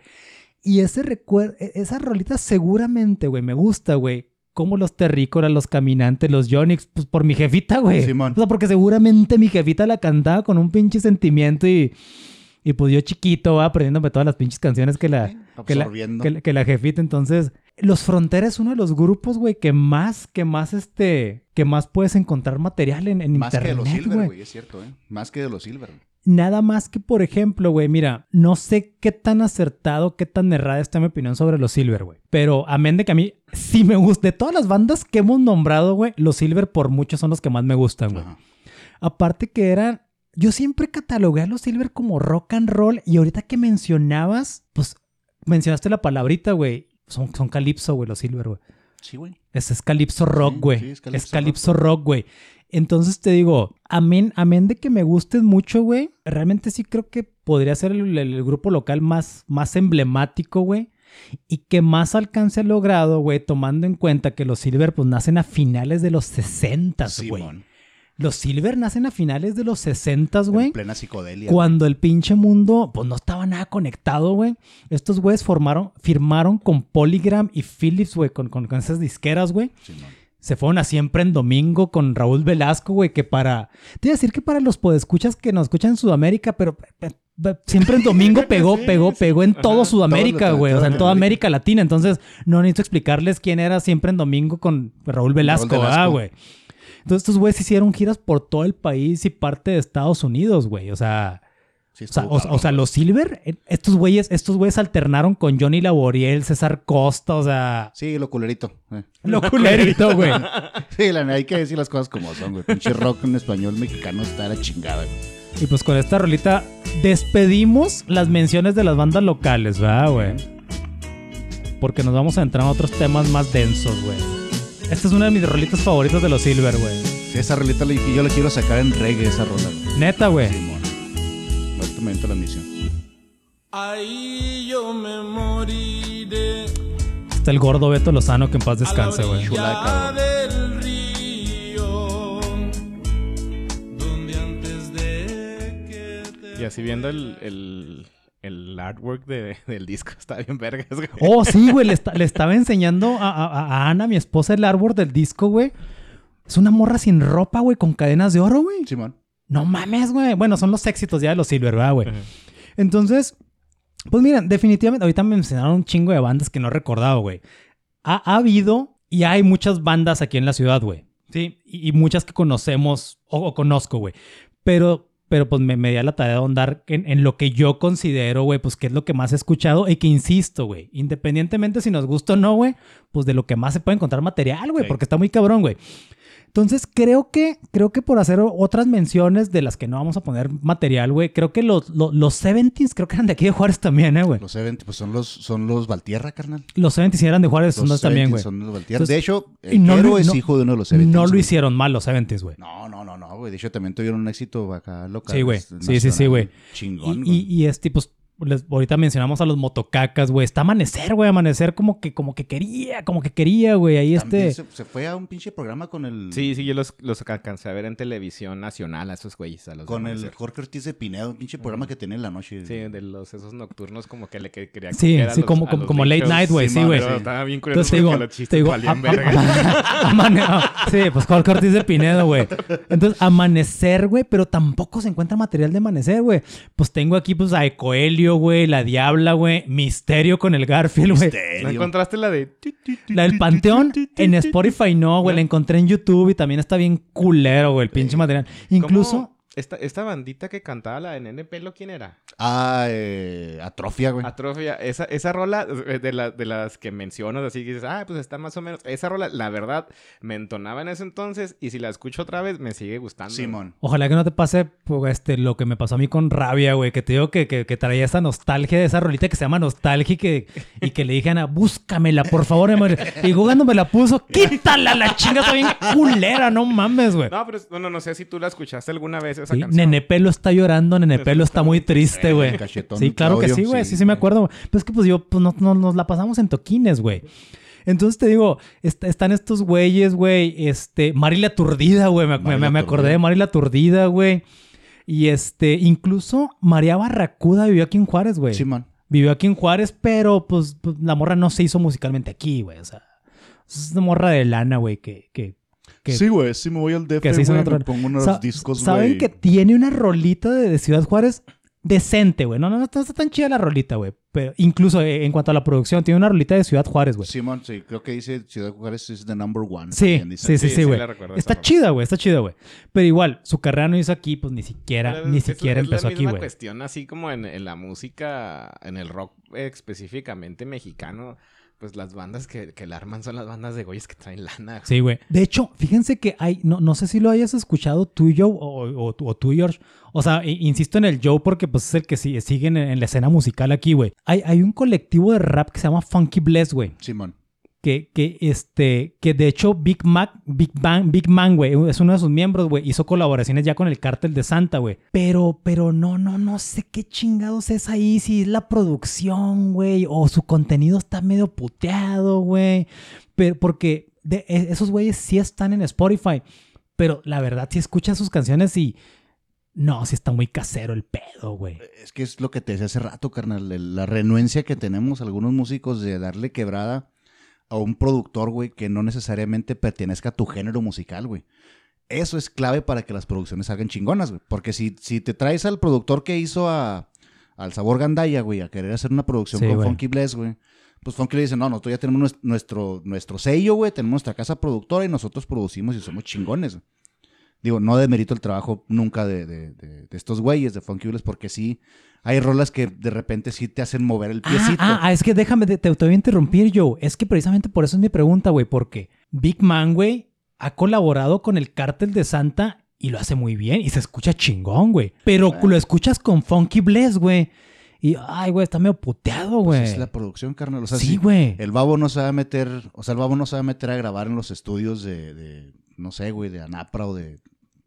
Y ese recuerdo, esa rolita seguramente, güey, me gusta, güey. Como los terrícolas, los caminantes, los Yonix, pues por mi jefita, güey. Simón. O sea, porque seguramente mi jefita la cantaba con un pinche sentimiento y, y pues yo chiquito, va aprendiéndome todas las pinches canciones que la, que la, que, la- que la jefita. Entonces, los Frontera es uno de los grupos, güey, que más, que más, este, que más puedes encontrar material en, en Más que de internet, los Silver, güey. güey, es cierto, ¿eh? Más que de los Silver. güey. Nada más que, por ejemplo, güey, mira, no sé qué tan acertado, qué tan errada está mi opinión sobre los Silver, güey. Pero amén de que a mí sí me gusta. De todas las bandas que hemos nombrado, güey, los Silver por mucho son los que más me gustan, güey. Aparte que eran... Yo siempre catalogué a los Silver como rock and roll y ahorita que mencionabas, pues mencionaste la palabrita, güey. Son, son calipso, güey, los Silver, güey. Sí, güey. Es, es calipso rock, Sí, güey. sí, es es calipso rock, güey. Entonces te digo, amén, amén de que me gustes mucho, güey. Realmente sí creo que podría ser el, el- el grupo local más, más emblemático, güey. Y que más alcance ha logrado, güey, tomando en cuenta que los Silver pues nacen a finales de los 60, güey. Los Silver nacen a finales de los 60, güey. En plena psicodelia. Cuando el pinche mundo, pues no estaba nada conectado, güey. Estos güeyes formaron, firmaron con Polygram y Philips, güey, con, con, con esas disqueras, güey. güey. Simón. Se fueron a siempre en domingo con Raúl Velasco, güey, que para... Te iba a decir que para los podescuchas que nos escuchan en Sudamérica, pero siempre en domingo pegó, pegó, pegó en todo Ajá. Sudamérica, güey. O sea, en toda América. Latina. Entonces, no necesito explicarles quién era siempre en domingo con Raúl Velasco, Velasco. ¿verdad, güey? Entonces, estos güeyes hicieron giras por todo el país y parte de Estados Unidos, güey. O sea... Sí, O sea, estuvo o, o sea, cabrón, los Silver, eh, estos güeyes, estos güeyes alternaron con Johnny Laboriel, César Costa, o sea, Sí, lo culerito. eh. lo culerito, güey. Sí, la, hay que decir las cosas como son, güey. Pinche rock en español mexicano está a la chingada, güey. Y pues con esta rolita despedimos las menciones de las bandas locales, ¿verdad, güey? Porque nos vamos a entrar en otros temas más densos, güey. Esta es una de mis rolitas favoritas de los Silver, güey. Sí, esa rolita yo la quiero sacar en reggae, esa rola, güey. Neta, güey. La misión. Ahí yo me moriré. Está el gordo Beto Lozano, que en paz descanse, güey. Chulada, orilla cabrón. del río. Donde antes de que te Y así viendo el, el, el artwork de- del disco, está bien vergas, güey. Oh, sí, güey. Le, esta- le estaba enseñando a, a- a Ana, mi esposa, el árbol del disco, güey. Es una morra sin ropa, güey, con cadenas de oro, güey. Simón. No mames, güey. Bueno, son los éxitos ya de los Silver, ¿verdad, güey? Entonces, pues miren, definitivamente, ahorita me mencionaron un chingo de bandas que no recordaba, güey. Ha, ha habido y hay muchas bandas aquí en la ciudad, güey. Sí, y, y muchas que conocemos o, o conozco, güey. Pero, pero pues me, me di a la tarea de ahondar en, en lo que yo considero, güey, pues que es lo que más he escuchado y que insisto, güey. Independientemente si nos gusta o no, güey, pues de lo que más se puede encontrar material, güey, Sí. porque está muy cabrón, güey. Entonces, creo que, creo que por hacer otras menciones de las que no vamos a poner material, güey, creo que los, los, los 70s, creo que eran de aquí de Juárez también, eh, güey. Los 70, pues son los, son los Valtierra, carnal. Los 70s sí eran de Juárez, Los son también, 70s güey. Son los Valtierra. Entonces, de hecho, el no lo- es hijo de uno de los 70s. No lo hicieron mal los 70s, güey. No, no, no, no, güey. De hecho, también tuvieron un éxito acá local. Sí, güey. Sí, sí, sí, güey. Chingón, Y, güey. y, y este, pues, les- ahorita mencionamos a los motocacas, güey. Está Amanecer, güey. Amanecer como que, como que quería, como que quería, güey. Ahí También este... se, se fue a un pinche programa con el... Sí, sí, yo los, los alcancé a ver en televisión nacional a esos güeyes. A los de Con el. Jorge Ortiz de Pinedo, un pinche programa que tiene en la noche. Sí, de los esos nocturnos como que le que- quería Sí, sí, los- como, como, late night, güey. Sí, güey. Pero estaba bien curioso Entonces te digo, los te digo, valían verga. sí, pues Jorge Ortiz de Pinedo, güey. Entonces, amanecer, güey, pero tampoco se encuentra material de amanecer, güey. Pues tengo aquí, pues, a Ecoelio, güey, la Diabla, güey, Misterio con el Garfield, güey. ¿No Misterio. encontraste la de... La del Panteón en Spotify no, güey. La encontré en YouTube y también está bien culero, güey, el pinche material. Incluso, ¿Cómo? Esta, esta bandita que cantaba la de Nene Pelo, ¿quién era? Ah, eh, Atrofia, güey. Atrofia. Esa, esa rola eh, de, la- de las que mencionas, así que dices, ah, pues está más o menos. Esa rola, la verdad, me entonaba en ese entonces y si la escucho otra vez, me sigue gustando. Simón. ojalá que no te pase pues, este, lo que me pasó a mí con Rabia, güey. Que te digo que, que, que traía esa nostalgia de esa rolita que se llama Nostalgia y que, y que le dije a Ana, búscamela, por favor. amor". Y cuando me la puso, quítala, la chinga está bien culera, no mames, güey. No, pero es- bueno, no sé si tú la escuchaste alguna vez esa Sí, canción. Nene Pelo está llorando, Nene Pelo está muy triste, güey. Sí, claro que sí, güey. Sí, sí. sí, me acuerdo. Pero es que pues yo, pues no, no- nos la pasamos en toquines, güey. Entonces te digo, est- están estos güeyes, güey. Este, Mari la Aturdida, güey. Me, acordé de Mari la Aturdida, güey. Y este, incluso María Barracuda vivió aquí en Juárez, güey. Simón. Vivió aquí en Juárez, pero pues, pues, la morra no se hizo musicalmente aquí, güey. O sea, es una morra de lana, güey, que, que, que, Sí, güey. Sí me voy al DF, que se hizo en güey, otro- me pongo unos Sa- discos, ¿Saben que tiene una rolita de, de Ciudad Juárez decente, güey? No, no, no está, tan chida la rolita, güey. Pero incluso eh, en cuanto a la producción, tiene una rolita de Ciudad Juárez, güey. Simón, sí. Creo que dice Ciudad Juárez es the number one. Sí, sí, sí, Sí, sí, sí güey. está chida, güey, está chida, güey. Pero igual, su carrera no hizo aquí, pues ni siquiera, Pero ni es- siquiera es la empezó aquí, misma güey. cuestión, así como en, en la música, en el rock eh, específicamente mexicano, pues las bandas que, que la arman son las bandas de güeyes que traen lana. Sí, güey. De hecho, fíjense que hay, no, no sé si lo hayas escuchado tú, Joe, o, o, o tú, George. O sea, insisto en el Joe porque pues es el que sigue, sigue en, en la escena musical aquí, güey. Hay, hay un colectivo de rap que se llama Funky Bless, güey. Simón. Que, este, que de hecho Big Mac, Big Bang, Big Man, es uno de sus miembros, güey, hizo colaboraciones ya con el cártel de Santa, güey. Pero, pero no, no, no sé qué chingados es ahí, si es la producción, güey, o su contenido está medio puteado, güey. Pero porque e- esos güeyes sí están en Spotify, pero la verdad si escuchas sus canciones y no, sí está muy casero el pedo, güey. Es que es lo que te decía hace rato, carnal. La renuencia que tenemos algunos músicos de darle quebrada a un productor, güey, que no necesariamente pertenezca a tu género musical, güey. Eso es clave para que las producciones salgan chingonas, güey. Porque si, si te traes al productor que hizo a, al Sabor Gandaya, güey, a querer hacer una producción Sí, con güey. Funky Bless, güey, pues Funky le dice, no, nosotros ya tenemos nues- nuestro, nuestro sello, güey, tenemos nuestra casa productora y nosotros producimos y somos chingones, güey. Digo, no demerito el trabajo nunca de, de- de- de estos güeyes, de Funky Bless, porque sí, hay rolas que de repente sí te hacen mover el Ah, piecito. ah, ah, es que déjame, te, te voy a interrumpir, Joe. Es que precisamente por eso es mi pregunta, güey. Porque Big Man, güey, ha colaborado con el Cártel de Santa y lo hace muy bien y se escucha chingón, güey. Pero lo escuchas con Funky Bless, güey. Y, ay, güey, está medio puteado, güey. Pues es la producción, carnal. O sea, sí, güey. el babo no se va a meter, o sea, el babo no se va a meter a grabar en los estudios de, de, no sé, güey, de Anapra o de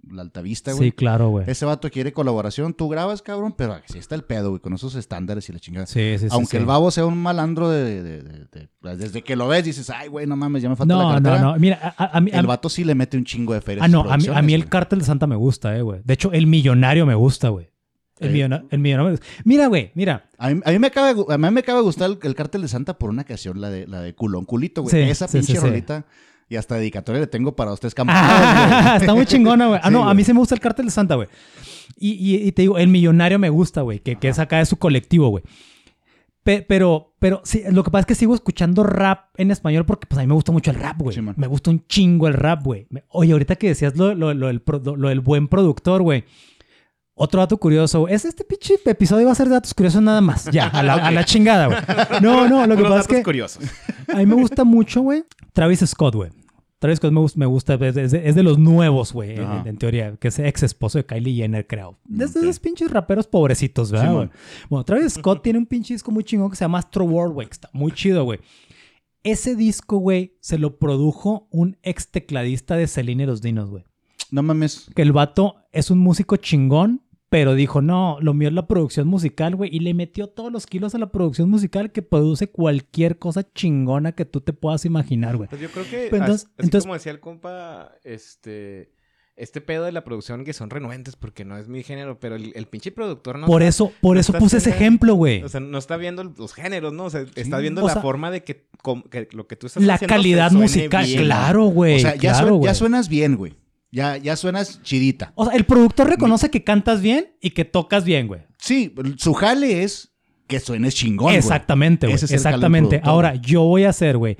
la Altavista, güey. Sí, claro, güey. Ese vato quiere colaboración, tú grabas, cabrón, pero así está el pedo, güey, con esos estándares y la chingada. Sí, sí, sí. Aunque sí. el babo sea un malandro de, de- de- de- pues, desde que lo ves dices, ay, güey, no mames, ya me falta la No, cartera. no, no. Mira, a, a- mí. El vato sí le mete un chingo de feria. ah, no, a mí, a mí el. Cártel de Santa me gusta, eh, güey. De hecho, el millonario me gusta, güey. El, millona- el millonario me gusta. Mira, güey, mira. A mí, a mí me acaba a mí me acaba de gustar el, el cártel de Santa por una canción, la de, la de culón culito, güey. Sí, Esa sí, pinche sí. rolita. Y hasta dedicatoria le tengo para ustedes campanadas, Ah, está muy chingona, güey. Ah, Sí, no, a mí sí me gusta el cártel de Santa, güey. Y, y- y te digo, el millonario me gusta, güey, que, que es acá de su colectivo, güey. Pe- pero, pero sí, lo que pasa es que sigo escuchando rap en español porque pues a mí me gusta mucho el rap, güey. Sí, me gusta un chingo el rap, güey. Oye, ahorita que decías lo, lo- lo del, lo del buen productor, güey. Otro dato curioso. Es este pinche episodio va a ser de datos curiosos nada más. Ya, a la, a la chingada, güey. No, no, lo que pasa es que curiosos. a mí me gusta mucho, güey, Travis Scott, güey. Travis Scott me, me gusta, es, de, es de los nuevos, güey, en, teoría, que es ex esposo de Kylie Jenner, creo. Es de Ok. esos pinches raperos pobrecitos, ¿verdad, güey? Bueno, Travis Scott tiene un pinche disco muy chingón que se llama Astro World, güey, está muy chido, güey. Ese disco, güey, se lo produjo un ex tecladista de Celine y los Dinos, güey. No mames. Que el vato es un músico chingón, pero dijo, no, lo mío es la producción musical, güey. Y le metió todos los kilos a la producción musical que produce cualquier cosa chingona que tú te puedas imaginar, güey. Pues yo creo que, Pero entonces- as- así entonces- como decía el compa, este, este pedo de la producción que son renuentes porque no es mi género, pero el, el pinche productor no por está- eso, por no eso puse ese ejemplo, güey. O sea, no está viendo los géneros, ¿no? O sea, está viendo la sea, forma de que, que lo que tú estás La haciendo se calidad musical, bien. claro, güey. O sea, ya, claro, ya suenas bien, güey. Ya, ya suenas chidita. O sea, el productor reconoce que cantas bien y que tocas bien, güey. Sí, su jale es que suenes chingón. Exactamente, güey. Ese es el jale del Exactamente. Ahora, yo voy a hacer, güey,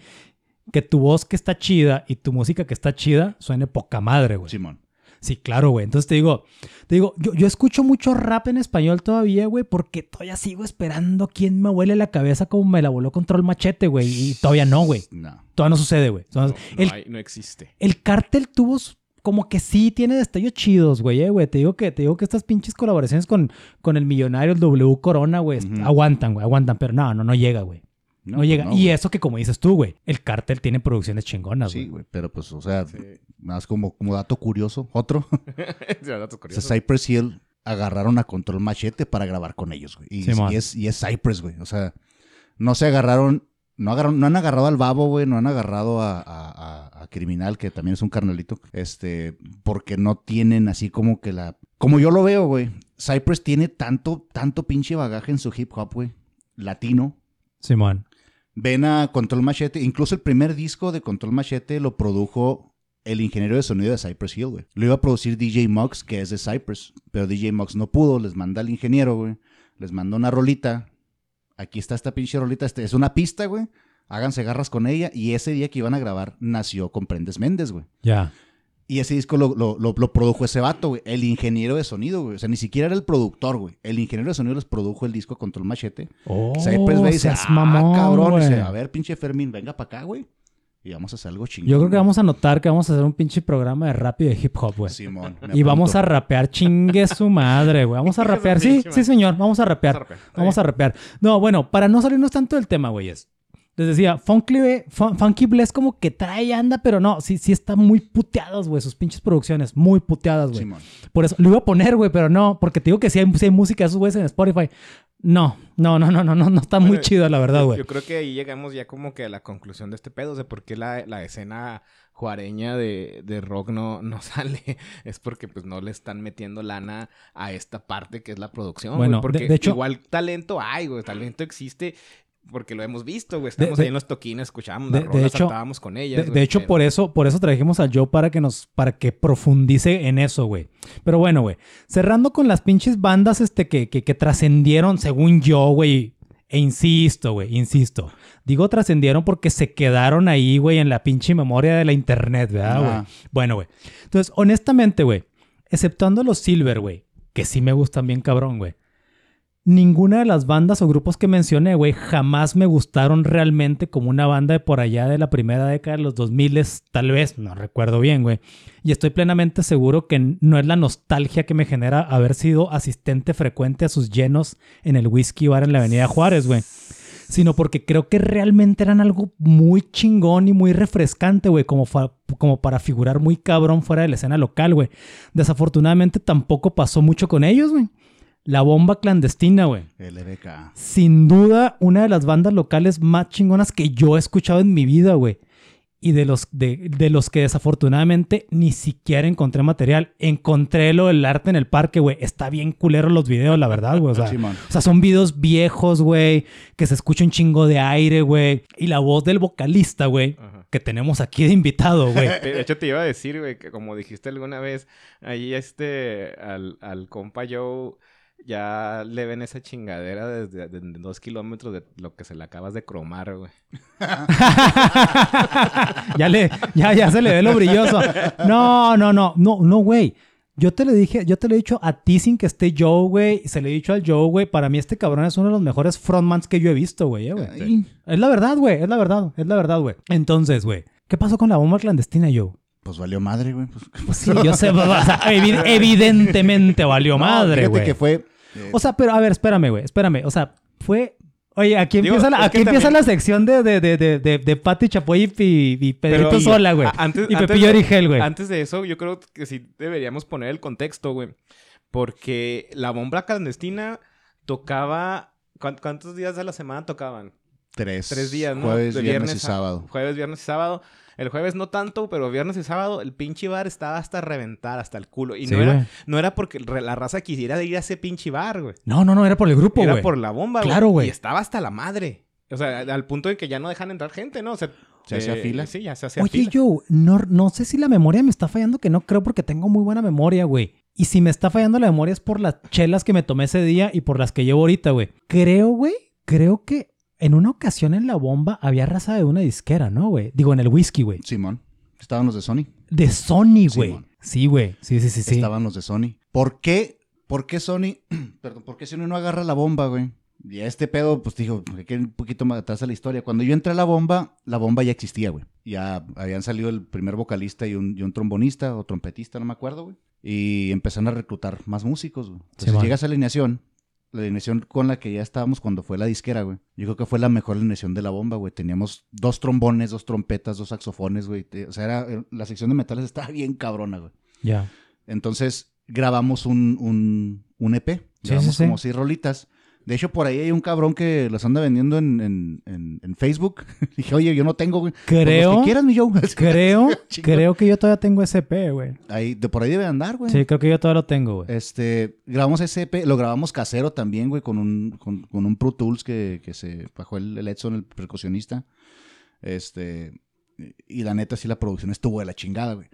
que tu voz que está chida y tu música que está chida suene poca madre, güey. Simón. Sí, claro, güey. Entonces te digo, te digo, yo, yo escucho mucho rap en español todavía, güey, porque todavía sigo esperando quién me huele la cabeza como me la voló control machete, güey. Y todavía no, güey. No. Todavía no sucede, güey. No, no el, hay- no existe. el cártel tuvo como que sí tiene destellos chidos, güey, eh, güey. Te digo que te digo que estas pinches colaboraciones con, con el millonario, el W Corona, güey, aguantan, güey, aguantan, pero no, no, no llega, güey. No, pues llega. no, y güey. eso que como dices tú, güey, el cártel tiene producciones chingonas, güey. Sí, güey. Pero pues, o sea, Sí. más como, como dato curioso. Otro. Sí, datos O sea, Cypress Hill agarraron a Control Machete para grabar con ellos, güey. Y, y es, y es Cypress, güey. O sea, no se agarraron, no agarraron, no han agarrado al babo, güey, no han agarrado a, a- a- a Criminal, que también es un carnalito, este, porque no tienen así como que la... Como yo lo veo, güey, Cypress tiene tanto, tanto pinche bagaje en su hip hop, güey, latino. Simón. Ven a Control Machete, incluso el primer disco de Control Machete lo produjo el ingeniero de sonido de Cypress Hill, güey. Lo iba a producir DJ Mux, que es de Cypress, pero DJ Mux no pudo, les manda al ingeniero, güey. Les manda una rolita. Aquí está esta pinche rolita, este, es una pista, güey. Háganse garras con ella. Y ese día que iban a grabar nació Comprendes Méndez, güey. Ya. Y ese disco lo, lo- lo- lo produjo ese vato, güey. El ingeniero de sonido, güey. O sea, ni siquiera era el productor, güey. El ingeniero de sonido les produjo el disco Control Machete. Oh, Cypress ve y dice, ah, mamón, cabrón. Dice, a ver, pinche Fermín, venga para acá, güey. Y vamos a hacer algo chingón. Yo creo que vamos a notar que vamos a hacer un pinche programa de rap y de hip hop, güey. Simón. me Y vamos a rapear, chingue su madre, güey. Vamos a rapear. Sí, sí, señor. Vamos a rapear. Vamos a rapear, está Vamos a rapear. No, bueno, para no salirnos tanto del tema, güeyes. Les decía, Funky, Fun- Funky Bless como que trae, anda, pero no, sí, sí está muy puteados, güey, sus pinches producciones. Muy puteadas, güey. Simón. Por eso, lo iba a poner, güey, pero no, porque te digo que sí hay, sí hay música de esos güeyes en Spotify. No, no, no, no, no, no, no está muy chido, la verdad, güey. Yo creo que ahí llegamos ya como que a la conclusión de este pedo, sea, por qué la, la escena juareña de, de rock no, no sale, es porque pues no le están metiendo lana a esta parte que es la producción, Bueno, de- porque de hecho- igual talento hay, güey, talento existe porque lo hemos visto, güey, estamos de- ahí en los toquines, escuchábamos de- las de hecho- saltábamos con ellas, De, güey, de hecho, pero- por eso, por eso trajimos al Joe para que nos, para que profundice en eso, güey. Pero bueno, güey. Cerrando con las pinches bandas este, que, que, que trascendieron, según yo, güey. E insisto, güey, insisto. Digo trascendieron porque se quedaron ahí, güey, en la pinche memoria de la internet, ¿verdad, güey? Bueno, güey. Entonces, honestamente, güey, exceptuando los Silver, güey, que sí me gustan bien cabrón, güey. Ninguna de las bandas o grupos que mencioné, güey, jamás me gustaron realmente como una banda de por allá de la primera década de los 2000, tal vez, no recuerdo bien, güey. Y estoy plenamente seguro que no es la nostalgia que me genera haber sido asistente frecuente a sus llenos en el Whisky Bar en la Avenida Juárez, güey. Sino porque creo que realmente eran algo muy chingón y muy refrescante, güey, como, como para figurar muy cabrón fuera de la escena local, güey. Desafortunadamente tampoco pasó mucho con ellos, güey. La bomba clandestina, güey. LBK. Sin duda, una de las bandas locales más chingonas que yo he escuchado en mi vida, güey. Y de los, de, de los que desafortunadamente ni siquiera encontré material. Encontré lo del arte en el parque, güey. Está bien culero los videos, la verdad, güey. O sea, Simón. o sea, son videos viejos, güey. Que se escucha un chingo de aire, güey. Y la voz del vocalista, güey. Que tenemos aquí de invitado, güey. De hecho, te iba a decir, güey, que como dijiste alguna vez, ahí este, al, al compa Joe, ya le ven esa chingadera desde, desde dos kilómetros de lo que se le acabas de cromar, güey. ya le, ya, ya se le ve lo brilloso. No, no, no, no, no, güey. Yo te lo dije, yo te lo he dicho a ti sin que esté Joe, güey. Se le he dicho al Joe, güey. Para mí este cabrón es uno de los mejores frontmans que yo he visto, güey. eh, güey. Es la verdad, güey. Es la verdad. Es la verdad, güey. Entonces, güey. ¿Qué pasó con la bomba clandestina, Joe? Pues valió madre, güey. Pues, Pues sí, yo sé, o sea, evi- evidentemente valió madre, Fíjate güey. que fue... eh, O sea, pero a ver, espérame, güey, espérame. O sea, fue. Oye, aquí Digo, empieza, la, aquí empieza también- la sección de, de, de, de, de, de Pati Chapoy y, y Pedrito Pero- Sola, güey. Antes, Y Pepillo Origel, güey. Antes de eso, yo creo que sí deberíamos poner el contexto, güey. Porque la bomba clandestina tocaba... ¿cuán- ¿Cuántos días de la semana tocaban? tres. Tres días, ¿no? Jueves, De viernes, y sábado. Jueves, viernes y sábado. El jueves no tanto, pero viernes y sábado el pinche bar estaba hasta reventar, hasta el culo. Y Sí, no, era, no era porque la raza quisiera ir a ese pinche bar, güey. No, no, no, era por el grupo, Era güey. por la bomba, güey. Claro, güey. Y estaba hasta la madre. O sea, al punto de que ya no dejan entrar gente, ¿no? O sea, ¿Se hacía fila? Sí, ya se hacía Oye, fila. yo no, no sé si la memoria me está fallando, que no creo porque tengo muy buena memoria, güey. Y si me está fallando la memoria es por las chelas que me tomé ese día y por las que llevo ahorita, güey. Creo, güey, creo que en una ocasión en la bomba había raza de una disquera, ¿no, güey? Digo, en el whisky, güey. Simón. Estaban los de Sony. De Sony, güey. Sí, güey. Sí, sí, sí, sí. Estaban los de Sony. ¿Por qué? ¿Por qué Sony? Perdón, ¿por qué Sony no agarra la bomba, güey? Y a este pedo, pues dijo, hay que ir un poquito más atrás a la historia. Cuando yo entré a la bomba, la bomba ya existía, güey. Ya habían salido el primer vocalista y un, y un trombonista o trompetista, no me acuerdo, güey. Y empezaron a reclutar más músicos, güey. Entonces Simón. llega esa alineación, la alineación con la que ya estábamos cuando fue la disquera, güey. Yo creo que fue la mejor alineación de la bomba, güey. Teníamos dos trombones, dos trompetas, dos saxofones, güey. O sea, era, la sección de metales estaba bien cabrona, güey. Ya. Entonces grabamos un, un, un EP. Sí, Grabamos sí, sí. como seis rolitas. De hecho, por ahí hay un cabrón que los anda vendiendo en, en, en, en Facebook. Dije, oye, yo no tengo, güey. Pues los Creo, que quieras, mi Joe. creo, creo que yo todavía tengo SP, güey. Ahí, de por ahí debe andar, güey. Sí, creo que yo todavía lo tengo, güey. Este, grabamos EP, lo grabamos casero también, güey, con un, con, con un Pro Tools que, que se bajó el, el Edson, el percusionista. Este, y la neta, sí, la producción estuvo de la chingada, güey.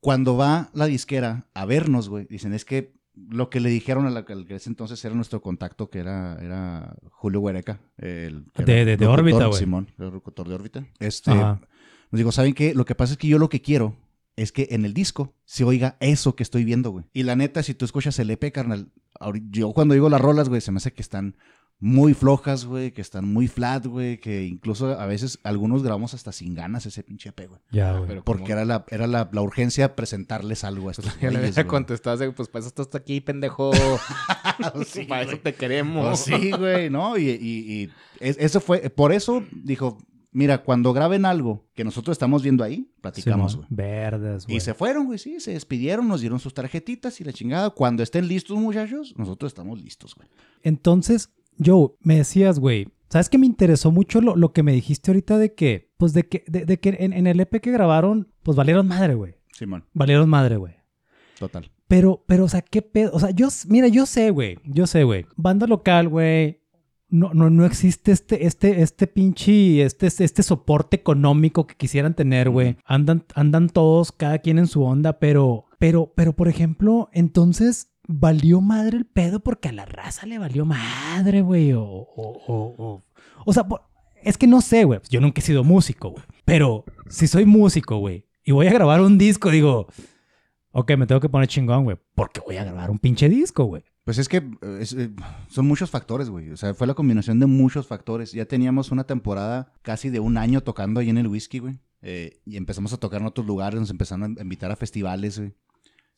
Cuando va la disquera a vernos, güey, dicen, es que lo que le dijeron a la, al que ese entonces era nuestro contacto, que era, era Julio Huereca. El, De- de- de órbita, güey. Simón, el locutor de órbita. Este, Ajá. nos digo, ¿saben qué? Lo que pasa es que yo lo que quiero es que en el disco se oiga eso que estoy viendo, güey. Y la neta, si tú escuchas el EP, carnal, yo cuando digo las rolas, güey, se me hace que están muy flojas, güey, que están muy flat, güey, que incluso a veces algunos grabamos hasta sin ganas ese pinche EP, güey. Ya, güey. Pero Porque como- era la, era la, la urgencia de presentarles algo a estos Ya le güeyes, güey. contestado, así, pues para eso estás aquí, pendejo. Sí, para eso güey. te queremos. Pues sí, güey, ¿no? Y, y- y es- eso fue, por eso dijo, mira, cuando graben algo que nosotros estamos viendo ahí, platicamos, güey. Verdes, güey. Y se fueron, güey, sí, se despidieron, nos dieron sus tarjetitas y la chingada. Cuando estén listos, muchachos, nosotros estamos listos, güey. Entonces, Joe, me decías, güey, ¿sabes que me interesó mucho lo, lo que me dijiste ahorita de que, pues de que, de, de que en, en el EP que grabaron, pues valieron madre, güey. Simón, Valieron madre, güey. total. Pero, pero, o sea, qué pedo. O sea, yo, mira, yo sé, güey. Yo sé, güey. Banda local, güey. No, no, no existe este, este, este pinche, este, este soporte económico que quisieran tener, güey. Andan, andan todos, cada quien en su onda, pero, pero, pero, por ejemplo, entonces valió madre el pedo porque a la raza le valió madre, güey. O, o, o, o, o sea, es que no sé, güey. Yo nunca he sido músico, güey. Pero si soy músico, güey, y voy a grabar un disco, digo, Ok, me tengo que poner chingón, güey. Porque voy a grabar un pinche disco, güey. Pues es que eh, eh, son muchos factores, güey. O sea, fue la combinación de muchos factores. Ya teníamos una temporada casi de un año tocando ahí en el whisky, güey. Eh, y empezamos a tocar en otros lugares, nos empezaron a invitar a festivales, güey.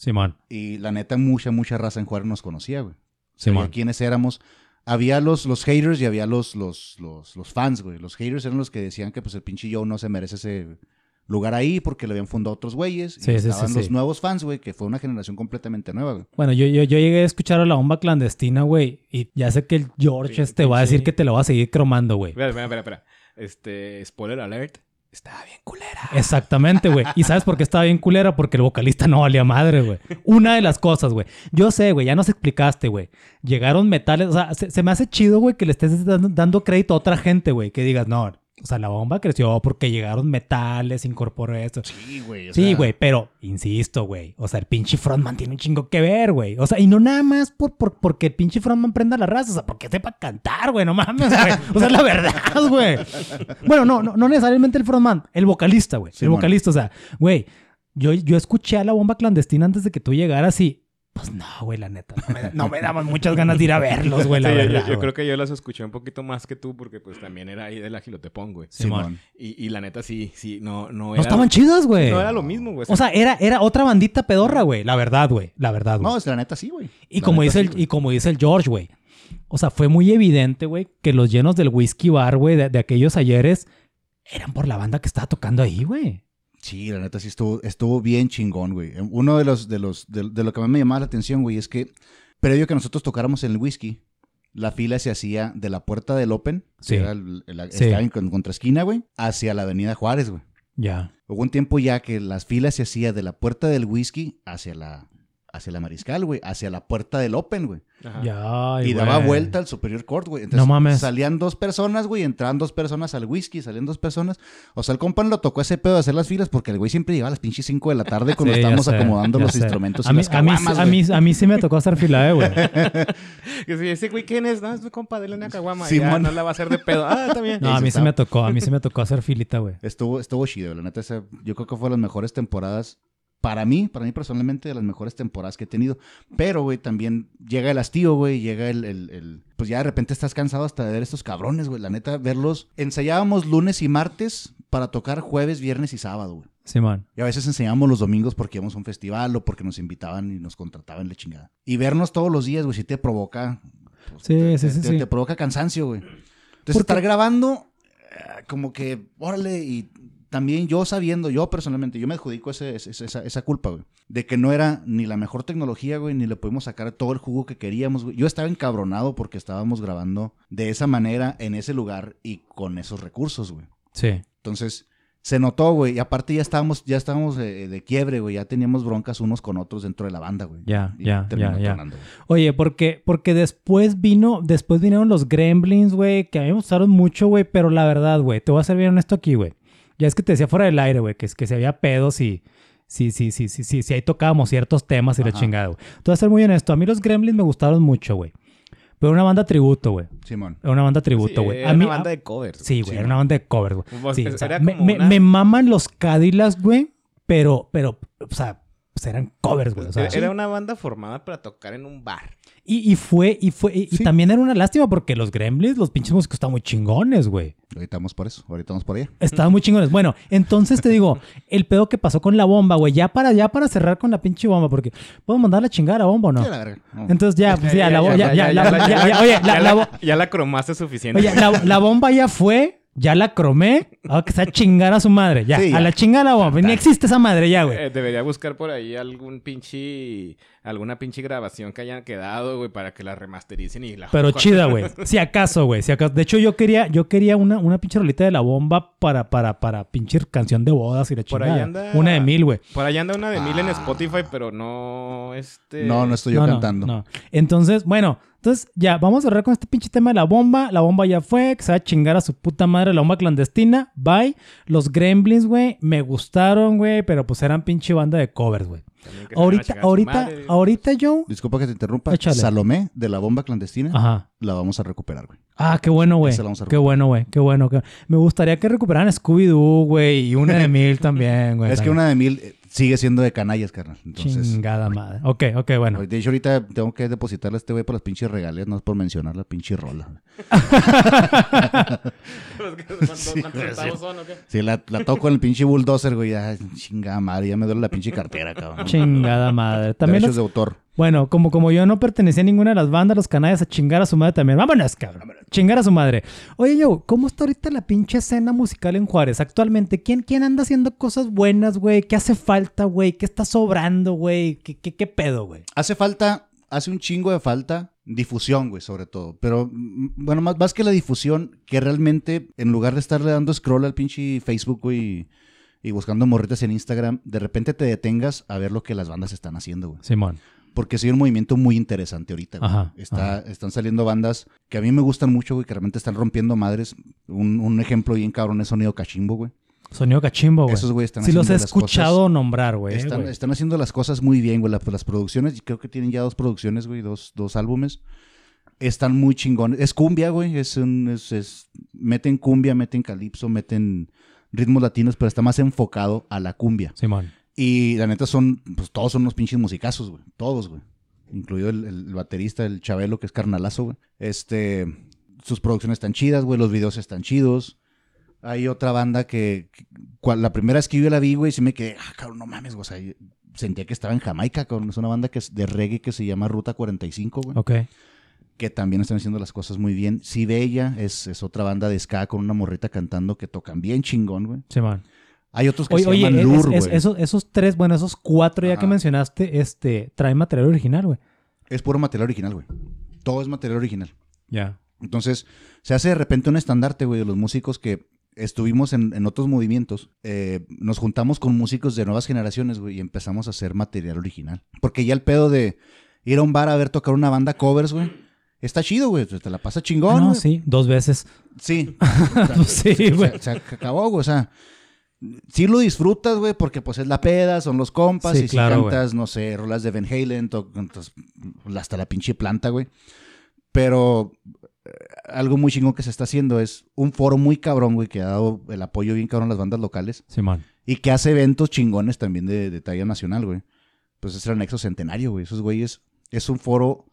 Simón. Y la neta, mucha, mucha raza en Juárez nos conocía, güey. Sabía Simón. quiénes éramos. Había los, los haters y había los, los, los, los fans, güey. Los haters eran los que decían que pues el pinche Joe no se merece ese lugar ahí porque le habían fundado otros güeyes. Sí, y sí, sí, estaban los sí. nuevos fans, güey, que fue una generación completamente nueva, güey. Bueno, yo, yo, yo llegué a escuchar a la bomba clandestina, güey. Y ya sé que el George Sí, este va a decir que te lo va a seguir cromando, güey. Espera, espera, espera, espera. Este, spoiler alert. Estaba bien culera. Exactamente, güey. ¿Y sabes por qué estaba bien culera? Porque el vocalista no valía madre, güey. Una de las cosas, güey. Yo sé, güey, ya nos explicaste, güey. Llegaron metales, o sea, se, me hace chido, güey, que le estés dando, dando crédito a otra gente, güey. Que digas, no, o sea, la bomba creció porque llegaron metales, incorporó esto. Sí, güey. Sí, güey, pero insisto, güey. O sea, el pinche frontman tiene un chingo que ver, güey. O sea, y no nada más por, por- porque el pinche frontman prenda la raza, o sea, porque sepa cantar, güey, no mames, güey. O sea, es la verdad, güey. Bueno, no, no, no necesariamente el frontman, el vocalista, güey. el vocalista, o sea, güey, yo, yo escuché a la bomba clandestina antes de que tú llegaras y. Pues no, güey, la neta. No me, no me daban muchas ganas de ir a verlos, güey, la Sí, yo- verdad. yo, yo güey. creo que yo las escuché un poquito más que tú porque pues también era ahí del Agilotepón, güey. Simón. Y, y la neta sí, sí, no, no No era... estaban chidas, güey. No era lo mismo, güey. O sea, era, era otra bandita pedorra, güey. La verdad, güey. La verdad, güey. No, es la neta sí, güey. y, La como dice sí, el, y como dice el George, güey. O sea, fue muy evidente, güey, que los llenos del whisky bar, güey, de, de aquellos ayeres, eran por la banda que estaba tocando ahí, güey. Sí, la neta sí estuvo, estuvo bien chingón, güey. Uno de los, de los, de, de lo que más me llamaba la atención, güey, es que previo que nosotros tocáramos en el whisky, la fila se hacía de la puerta del Open, Sí. que era el- el- Sí. estaba en con- contraesquina, güey, hacia la avenida Juárez, güey. Ya. Hubo un tiempo ya que las filas se hacía de la puerta del whisky hacia la, hacia la mariscal, güey, hacia la puerta del Open, güey. Ajá. Ya. Y daba vuelta al Superior Court, güey. Entonces, No mames. Salían dos personas, güey, entraban dos personas al whisky, salían dos personas. O sea, el compa no lo tocó ese pedo de hacer las filas porque el güey siempre llegaba a las pinches 5 de la tarde cuando Sí, estábamos sé, acomodando los sé. instrumentos A y mí, las a, mí, a, mí, a mí sí me tocó hacer fila, eh, güey. Que si ese güey, ¿quién es? No, es mi compa, dele una caguama. Simón. Ya no la va a hacer de pedo. Ah, también. No, a mí sí me tocó, a mí sí me tocó hacer filita, güey. Estuvo, estuvo chido, la neta. esa- yo creo que fue de las mejores temporadas. Para mí, para mí personalmente, de las mejores temporadas que he tenido. Pero, güey, también llega el hastío, güey. Llega el, el- el- Pues ya de repente estás cansado hasta de ver estos cabrones, güey. La neta, verlos. Ensayábamos lunes y martes para tocar jueves, viernes y sábado, güey. Simón. Y a veces enseñábamos los domingos porque íbamos a un festival o porque nos invitaban y nos contrataban la chingada. Y vernos todos los días, güey, sí te provoca. pues, Sí, te, sí, sí, te- sí. te provoca cansancio, güey. Entonces, estar grabando, eh, como que, órale, y también yo sabiendo, yo personalmente, yo me adjudico ese- ese- esa, esa culpa, güey. De que no era ni la mejor tecnología, güey, ni le pudimos sacar todo el jugo que queríamos, güey. Yo estaba encabronado porque estábamos grabando de esa manera, en ese lugar y con esos recursos, güey. Sí. Entonces, se notó, güey. Y aparte ya estábamos, ya estábamos eh, de quiebre, güey. Ya teníamos broncas unos con otros dentro de la banda, güey. Ya, ya, ya, ya. Oye, porque, porque después vino, después vinieron los Gremlins, güey, que a mí me gustaron mucho, güey, pero la verdad, güey, te voy a ser bien honesto aquí, güey. Ya es que te decía fuera del aire, güey, que, es que se había pedos y sí, sí, sí, sí, sí, sí, ahí tocábamos ciertos temas y la Ajá. chingada, güey. A ser muy honesto, a mí los Gremlins me gustaron mucho, güey. Pero una banda tributo, güey. Simón. Era una banda tributo, Sí, güey. era a mí, una banda de covers. Sí, güey, era una banda de covers, güey. Pues, Sí, era o sea, me- una- me maman los Cadillacs, güey, pero, pero, o sea, pues eran covers, güey. O sea, Era- una banda formada para tocar en un bar. y, y fue, y fue, y, también era una lástima porque los Gremlins, los pinches músicos estaban muy chingones, güey. Ahorita vamos por eso. Ahorita vamos por allá. Estaban muy chingones. Bueno, entonces te digo, el pedo que pasó con la bomba, güey, ya para, ya para cerrar con la pinche bomba, porque ¿puedo mandar la chingada a la bomba o no? Sí, la verga. No. Entonces ya, pues ya, la bomba, ya, ya, ya, ya, oye, la- ya la bo- la- ya la cromaste suficiente. oye, la bomba ya fue, ya la cromé, ahora que sea chingar a su madre, ya, Sí, ya. a la chingada la bomba, ni existe esa madre ya, güey. Eh, debería buscar por ahí algún pinche... Alguna pinche grabación que hayan quedado, güey, para que la remastericen y la... Pero chida, güey. Si acaso, güey. Si acaso. De hecho, yo quería, yo quería una, una pinche rolita de la bomba para, para, para pinche canción de bodas y la Por chingada. ahí anda- Una de mil, güey. Por ahí anda una de mil en Ah. Spotify, pero no... Este... No, no estoy yo No, no, cantando. no. Entonces, bueno, entonces ya, vamos a cerrar con este pinche tema de la bomba. La bomba ya fue, que se va a chingar a su puta madre la bomba clandestina. Bye. Los Gremlins, güey, me gustaron, güey, pero pues eran pinche banda de covers, güey. Ahorita, ahorita, madre. ahorita, Joe. Disculpa que te interrumpa. Échale. Salomé de la bomba clandestina Ajá. la vamos a recuperar, güey. Ah, qué bueno, güey. Esa la vamos a Qué bueno, güey. Qué bueno. qué- Me gustaría que recuperaran Scooby-Doo, güey, y una de mil también, güey. es que una de mil eh, sigue siendo de canallas, carnal. Entonces, Chingada madre. Ok, ok, bueno. de hecho, ahorita tengo que depositarle a este güey por las pinches regalías, no es por mencionar la pinche rola. ¿Cuántos centavos son o qué? Si la, la toco en el pinche bulldozer, güey, ya, chingada madre, ya me duele la pinche cartera, cabrón. Chingada madre. También Derechos los- de autor. Bueno, como, como yo no pertenecía a ninguna de las bandas, los canallas a chingar a su madre también. Vámonos, cabrón. Chingar a su madre. Oye, yo, ¿cómo está ahorita la pinche escena musical en Juárez actualmente? ¿Quién, quién anda haciendo cosas buenas, güey? ¿Qué hace falta, güey? ¿Qué está sobrando, güey? ¿Qué, qué, qué pedo, güey? Hace falta, hace un chingo de falta difusión, güey, sobre todo. Pero, mm, bueno, más, más que la difusión, que realmente, en lugar de estarle dando scroll al pinche Facebook, güey, y, y buscando morritas en Instagram, de repente te detengas a ver lo que las bandas están haciendo, güey. Simón. Porque hay un movimiento muy interesante ahorita. Ajá, Está, Están saliendo bandas que a mí me gustan mucho, güey, que realmente están rompiendo madres. Un, un ejemplo bien cabrón es Sonido Cachimbo, güey. Sonido cachimbo, güey. Esos güey están Sí los he haciendo las escuchado cosas- nombrar, güey. Están, güey. están haciendo las cosas muy bien, güey. La- Las, producciones, y creo que tienen ya dos producciones, güey, dos, dos álbumes. Están muy chingones. Es cumbia, güey. Es un, es, es- meten cumbia, meten calipso, meten ritmos latinos, pero está más enfocado a la cumbia. Simón. Y la neta son, pues todos son unos pinches musicazos, güey. Todos, güey. incluido el, el baterista, el Chabelo, que es carnalazo, güey. Este, sus producciones están chidas, güey, los videos están chidos. Hay otra banda que, que- cual- la primera vez que yo la vi, güey, sí me quedé, ah, cabrón, no mames, güey, o sea, sentía que estaba en Jamaica, cabrón. Es una banda que es de reggae que se llama Ruta 45, güey Ok. que también están haciendo las cosas muy bien. Si Bella es, es otra banda de ska con una morrita cantando que tocan bien chingón, güey. Simón. Hay otros que Oye, se oye, llaman es- Lur, es- güey. esos, esos tres, bueno, esos cuatro ya que mencionaste, este, traen material original, güey. Es puro material original, güey. Todo es material original. Ya. Entonces, se hace de repente un estandarte, güey, de los músicos que estuvimos en, en otros movimientos. eh, nos juntamos con músicos de nuevas generaciones, güey, y empezamos a hacer material original. Porque ya el pedo de ir a un bar a ver tocar una banda covers, güey, está chido, güey. Te la pasa chingón, Ah, no, sí, dos veces. Sí. Sí, güey. se- se acabó, güey. O sea, sí lo disfrutas, güey, porque pues es la peda, son los compas. Sí, y si cantas, no sé, rolas de Van Halen, to- cantas hasta la pinche planta, güey. Pero eh, algo muy chingón que se está haciendo es un foro muy cabrón, güey, que ha dado el apoyo bien cabrón a las bandas locales Simón. y que hace eventos chingones también de, de talla nacional, güey. Pues es el anexo centenario, güey. Esos güeyes es un foro,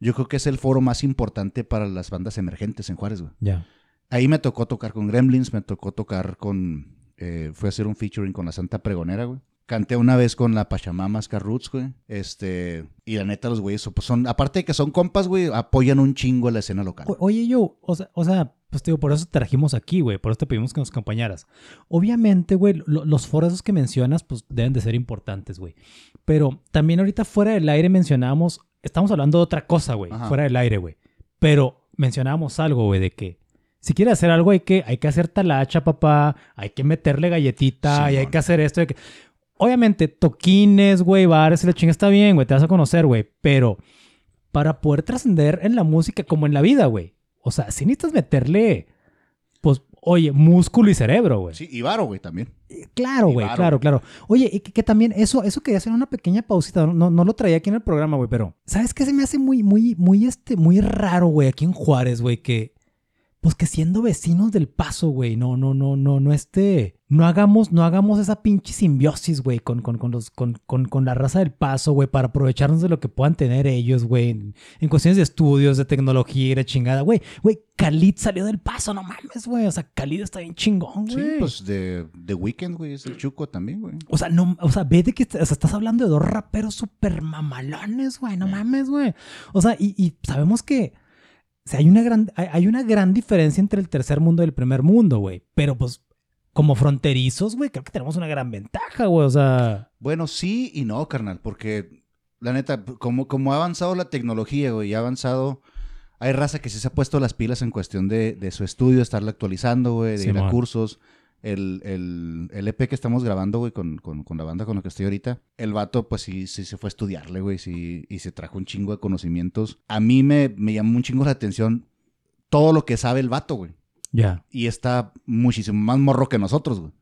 yo creo que es el foro más importante para las bandas emergentes en Juárez, güey. Ya. Ahí me tocó tocar con Gremlins, me tocó tocar con. Eh, fue a hacer un featuring con la Santa Pregonera, güey. Canté una vez con la Pachamama Roots, güey. Este. Y la neta, los güeyes pues son. Aparte de que son compas, güey, apoyan un chingo a la escena local. O- Oye, yo, o sea, o sea, pues te digo, por eso te trajimos aquí, güey. Por eso te pedimos que nos acompañaras. Obviamente, güey, lo- los foros esos que mencionas, pues deben de ser importantes, güey. Pero también ahorita fuera del aire mencionábamos, estamos hablando de otra cosa, güey. Fuera del aire, güey. Pero mencionábamos algo, güey, de que si quieres hacer algo hay que, hay que hacer talacha, papá. Hay que meterle galletita y hay que hacer esto. hay que- Obviamente, toquines, güey, bares y la chinga está bien, güey. Te vas a conocer, güey. Pero para poder trascender en la música como en la vida, güey. O sea, si necesitas meterle, pues, oye, músculo y cerebro, güey. Sí, y Varo, güey, también. Claro, Y güey, claro, claro. Oye, y que, que también eso, eso quería hacer una pequeña pausita. No, no lo traía aquí en el programa, güey, pero ¿sabes qué se me hace muy, muy, muy, este, muy raro, güey, aquí en Juárez, güey, que, pues que siendo vecinos del paso, güey, no, no, no, no, no, este, no hagamos, no hagamos esa pinche simbiosis, güey, con, con, con los, con, con, con la raza del paso, güey, para aprovecharnos de lo que puedan tener ellos, güey, en, en cuestiones de estudios, de tecnología y de chingada, güey, güey, Khalid salió del paso, no mames, güey, o sea, Khalid está bien chingón, Sí, güey. pues de, de Weekend, güey, es el Chuco también, güey. O sea, no, o sea, ve de que o sea, estás hablando de dos raperos súper mamalones, güey. No mames, güey. O sea, y, y sabemos que o sea, hay, una gran, hay, hay una gran diferencia entre el tercer mundo y el primer mundo, güey. Pero pues, como fronterizos, güey, creo que tenemos una gran ventaja, güey. O sea, Bueno, sí y no, carnal, porque la neta, como, como ha avanzado la tecnología, güey, y ha avanzado, hay raza que sí se ha puesto las pilas en cuestión de, de su estudio, estarlo actualizando, güey, de ir a cursos. El, el, el EP que estamos grabando, güey, con, con, con la banda con la que estoy ahorita, el vato, pues sí, sí se fue a estudiarle, güey, sí, y se trajo un chingo de conocimientos. A mí me, me llamó un chingo la atención todo lo que sabe el vato, güey. ya. Y está muchísimo más morro que nosotros, güey.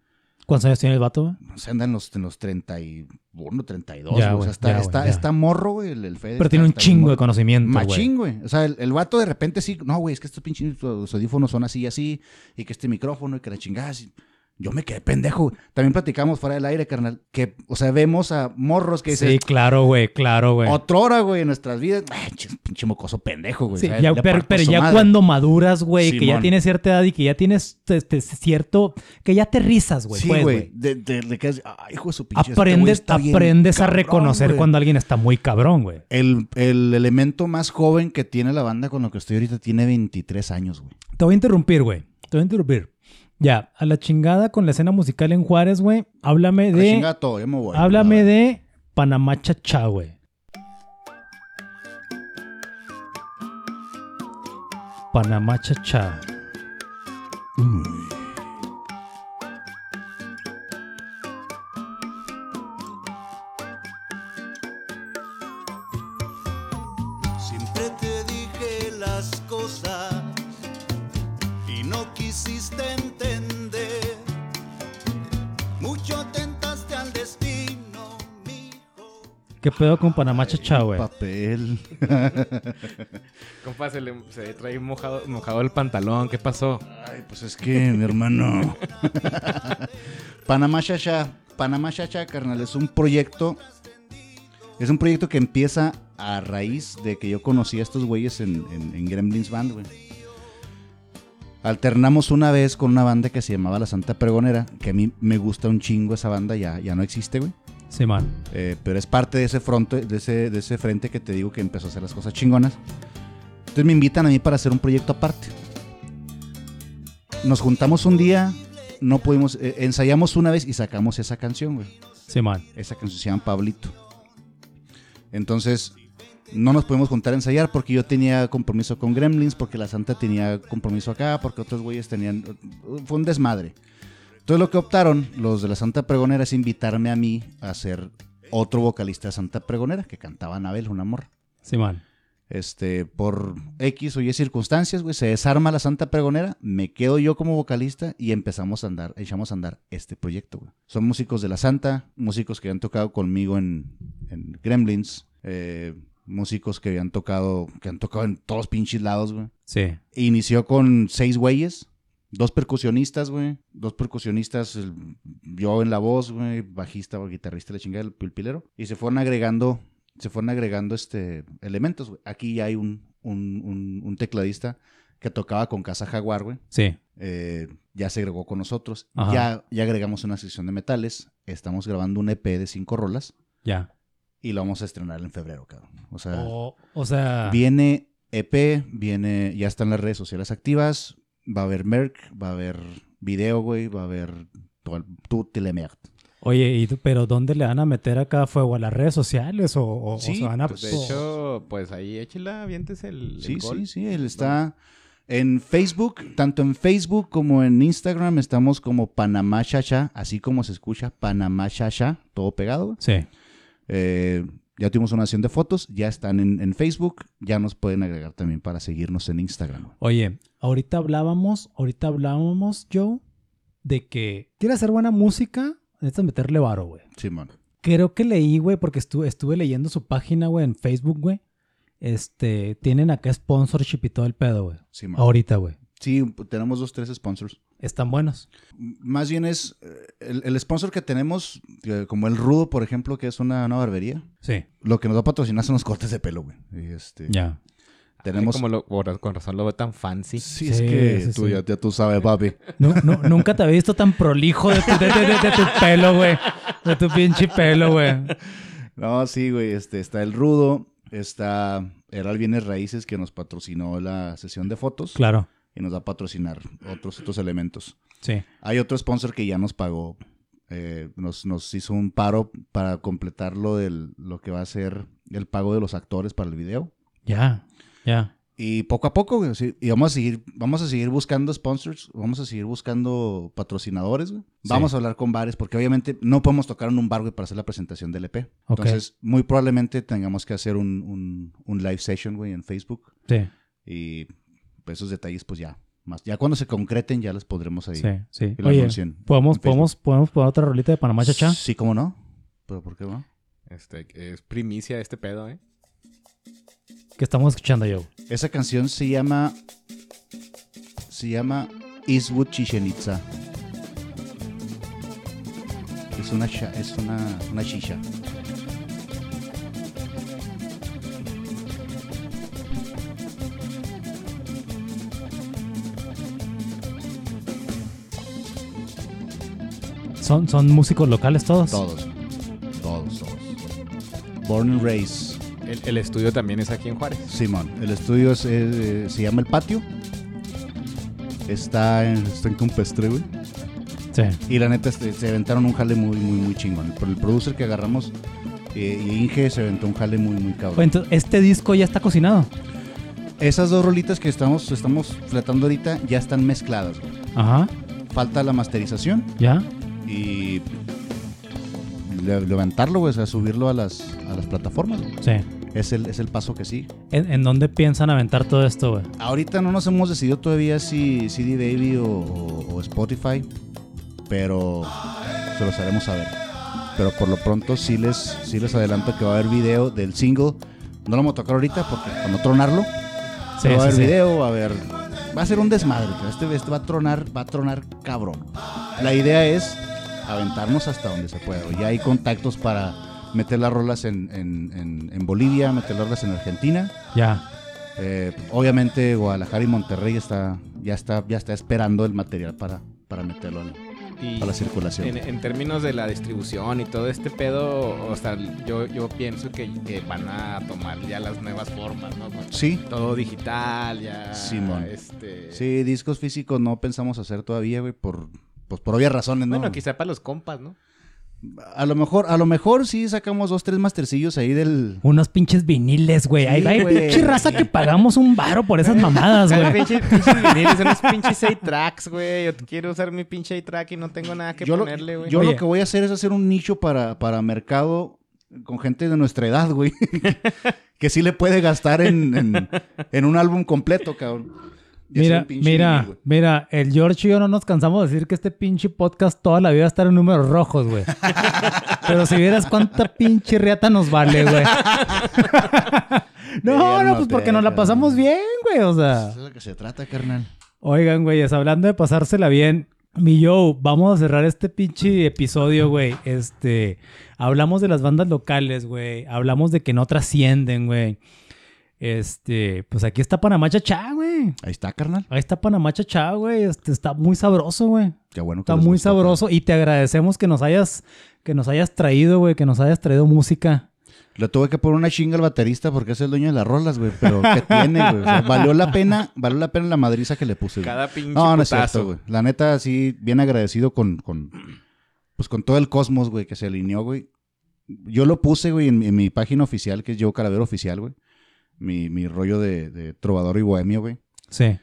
¿Cuántos años tiene el vato, güey? O sea, anda en los, en los 31, 32, Ya, güey. O sea, está, ya, está, está morro, güey, el, el Fede. Pero tiene un chingo de conocimiento, güey. Machín, güey. O sea, el, el vato de repente sí, no, güey, es que estos pinches los audífonos son así y así, y que este micrófono y que la chingada. así. Yo me quedé pendejo. También platicamos fuera del aire, carnal, que, o sea, vemos a morros que dicen, Sí, claro, güey, claro, güey. otra hora, güey, en nuestras vidas. Ay, chis, pinche mocoso pendejo, güey. Sí, ya- pero, ya cuando maduras, güey, que ya tienes cierta edad y que ya tienes este, cierto, que ya te rizas, güey. Sí, pues, güey. De, de, de que, ay, hijo de su pinche. este aprendes, está bien aprendes a reconocer cuando alguien está muy cabrón, güey. El, el elemento más joven que tiene la banda con lo que estoy ahorita tiene 23 años, güey. Te voy a interrumpir, güey. Te voy a interrumpir. Ya, a la chingada con la escena musical en Juárez, güey. Háblame A la de. chingada todo, ya me voy. háblame de Panamá Chachá, güey. Panamá Chachá. ¿Qué pedo con Panamá Chachá, güey? Papel. Compa, se le se trae mojado, mojado el pantalón. ¿Qué pasó? Ay, pues es que, mi hermano. Panamá Chacha. Panamá Chacha, carnal, es un proyecto. Es un proyecto que empieza a raíz de que yo conocí a estos güeyes en, en- en Gremlins Band, güey. Alternamos una vez con una banda que se llamaba La Santa Pregonera, que a mí me gusta un chingo esa banda, ya, ya no existe, güey. Simón. Eh, pero es parte de ese, fronte, de, ese, de ese frente que te digo que empezó a hacer las cosas chingonas. Entonces me invitan a mí para hacer un proyecto aparte. Nos juntamos un día, no pudimos, eh, ensayamos una vez y sacamos esa canción, güey. Simón. Esa canción se llama Pablito. Entonces, no nos pudimos juntar a ensayar porque yo tenía compromiso con Gremlins, porque la Santa tenía compromiso acá, porque otros güeyes tenían... Fue un desmadre. Entonces lo que optaron los de la Santa Pregonera es invitarme a mí a ser otro vocalista de Santa Pregonera, que cantaba Anabel, una morra. Simón. Este, por X o Y circunstancias, güey, se desarma la Santa Pregonera, me quedo yo como vocalista y empezamos a andar, echamos a andar este proyecto, güey. Son músicos de la Santa, músicos que han tocado conmigo en, en Gremlins, eh, músicos que habían tocado, que han tocado en todos pinches lados, güey. Sí. Inició con seis güeyes, dos percusionistas, güey, dos percusionistas, yo en la voz, güey, bajista o guitarrista, la chingada, el pilpilero, y se fueron agregando, se fueron agregando este elementos, güey. Aquí ya hay un, un, un- un tecladista que tocaba con Casa Jaguar, güey. Sí. eh, ya se agregó con nosotros. Ajá. Ya, ya agregamos una sección de metales. Estamos grabando un EP de cinco rolas Ya. y lo vamos a estrenar en febrero, cabrón. O sea, O, o sea. Viene EP, viene, ya están las redes sociales activas, va a haber merch, va a haber video, güey, va a haber le merde. Oye, ¿y, pero dónde le van a meter acá fuego? ¿A las redes sociales? ¿O, o- o Sí, se van a.? Pues de hecho, pues ahí échela, avientes el, el Sí, gol. sí, sí, él está en Facebook, tanto en Facebook como en Instagram estamos como Panamá Chacha, así como se escucha Panamá Chacha, todo pegado. güey. Sí. Eh, ya tuvimos una sesión de fotos, ya están en, en Facebook, ya nos pueden agregar también para seguirnos en Instagram. Oye, ahorita hablábamos, ahorita hablábamos, Joe, de que quiere hacer buena música, necesitas meterle varo, güey. Simón. Creo que leí, güey, porque estuve, estuve leyendo su página, güey, en Facebook, güey. Este, tienen acá sponsorship y todo el pedo, güey. Simón. Ahorita, güey. Sí, tenemos dos, tres sponsors. Están buenos. Más bien es eh, el, el sponsor que tenemos, eh, como el Rudo, por ejemplo, que es una, una barbería. Sí. Lo que nos va a patrocinar son los cortes de pelo, güey. Este, Ya. Tenemos... Como lo, por- con razón lo veo tan fancy. Sí, es que sí, tú, sí. Ya, ya tú sabes, papi. Nu- nu- nunca te había visto tan prolijo de tu, de, de- de- de tu pelo, güey. De tu pinche pelo, güey. No, sí, güey. Este, está el Rudo, está Heral Bienes Raíces, que nos patrocinó la sesión de fotos. Claro. Y nos va a patrocinar otros, otros elementos. Sí. Hay otro sponsor que ya nos pagó, eh, nos, nos hizo un paro para completar lo, del, lo que va a ser el pago de los actores para el video. Ya. Ya. Y poco a poco, y vamos a seguir, vamos a seguir buscando sponsors, vamos a seguir buscando patrocinadores, güey. Vamos a hablar con bares, porque obviamente no podemos tocar en un bar, güey, para hacer la presentación del EP. Ok. Entonces, muy probablemente tengamos que hacer un, un, un live session, güey, en Facebook. Sí. Y esos detalles, pues ya, más. Ya cuando se concreten, ya les podremos ahí. Sí. Sí. Oye, ¿podemos, podemos, podemos poner otra rolita de Panamá, chacha? Sí, ¿cómo no? ¿Pero por qué no? Este, es primicia este pedo, ¿eh? Que estamos escuchando, Joe. Esa canción se llama. Se llama Eastwood Chichen Itza. Es una, es una, una chicha. ¿Son, son músicos locales todos? Todos. Todos, todos. Born and Raised. El, el estudio también es aquí en Juárez. Simón. El estudio es, eh, se llama El Patio. Está en, está en Campestre, güey. Sí. Y la neta, este, se aventaron un jale muy, muy, muy chingón. Por el producer que agarramos, eh, y Inge se aventó un jale muy, muy cabrón. Entonces, este disco ya está cocinado. Esas dos rolitas que estamos, estamos fletando ahorita ya están mezcladas. güey. Ajá. Falta la masterización ¿Ya? Y le- levantarlo, o sea, subirlo a las, a las plataformas. Sí. Es el, es el paso que sí. ¿En, en dónde piensan aventar todo esto, güey? Ahorita no nos hemos decidido todavía si CD Baby o, o- o Spotify, pero se los haremos saber. Pero por lo pronto sí les, sí les adelanto que va a haber video del single. No lo vamos a tocar ahorita porque para no tronarlo. Sí, va a haber sí. video, va a haber. Va a ser un desmadre. Este, este va a tronar, va a tronar cabrón. La idea es aventarnos hasta donde se pueda. Ya hay contactos para, meter las rolas en, en- en- en Bolivia, meter las rolas en Argentina. Ya. Eh, obviamente Guadalajara y Monterrey está, ya, está, ya está esperando el material para, para meterlo en- Y para la circulación. en, en términos de la distribución y todo este pedo, o sea, yo, yo pienso que, que van a tomar ya las nuevas formas, ¿no? Sí, Todo digital, ya. Simón. Este... sí, discos físicos no pensamos hacer todavía, güey, por, pues por obvias razones, ¿no? Bueno, quizá para los compas, ¿no? A lo mejor, a lo mejor sí sacamos dos, tres mastercillos ahí del... Unos pinches viniles, güey. Hay, Sí, hay pinche raza que pagamos un varo por esas mamadas, güey. pinche, pinches viniles, unos pinches 6 tracks, güey. Yo quiero usar mi pinche 8 track y no tengo nada que yo lo, ponerle, güey. yo Oye. lo que voy a hacer es hacer un nicho para, para mercado con gente de nuestra edad, güey. que sí le puede gastar en, en, en un álbum completo, cabrón. Mira, mira, mira, el George y yo no nos cansamos de decir que este pinche podcast toda la vida va a estar en números rojos, güey. Pero si vieras cuánta pinche riata nos vale, güey. no, no, pues porque nos la pasamos bien, güey, o sea. Eso es de lo que se trata, carnal. Oigan, güeyes, hablando de pasársela bien, mi Joe, vamos a cerrar este pinche episodio, güey. Este, hablamos de las bandas locales, güey. Hablamos de que no trascienden, güey. Este, pues aquí está Panamá Chachá, güey. Ahí está, carnal. Ahí está Panamá Chachá, güey. Este, está muy sabroso, güey. Qué bueno que Está muy gustó, sabroso y te agradecemos que nos hayas, que nos hayas traído, güey, que nos hayas traído música. Le tuve que poner una chinga al baterista porque es el dueño de las rolas, güey. Pero ¿qué tiene, güey? O sea, valió la pena, valió la pena la madriza que le puse, güey. Cada pinche No, no es putazo. cierto, güey. La neta, sí, bien agradecido con, con, pues con todo el cosmos, güey, que se alineó, güey. Yo lo puse, güey, en, mi- en mi página oficial, que es Yo Calavero Oficial, güey. Mi, mi rollo de, de trovador y bohemio, güey. Sí,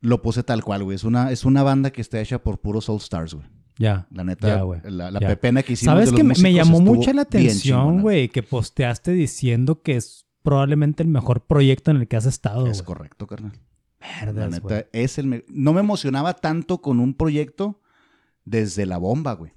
Lo puse tal cual, güey. Es una, es una banda que está hecha por puros Soul Stars, güey. ya. La neta, Ya, la, la Ya. pepena que hicimos ¿Sabes de que me- llamó mucho la atención, güey, que posteaste diciendo que es probablemente el mejor proyecto en el que has estado, Es correcto, carnal. La Verdes, neta, güey. es el... me- No me emocionaba tanto con un proyecto desde la bomba, güey.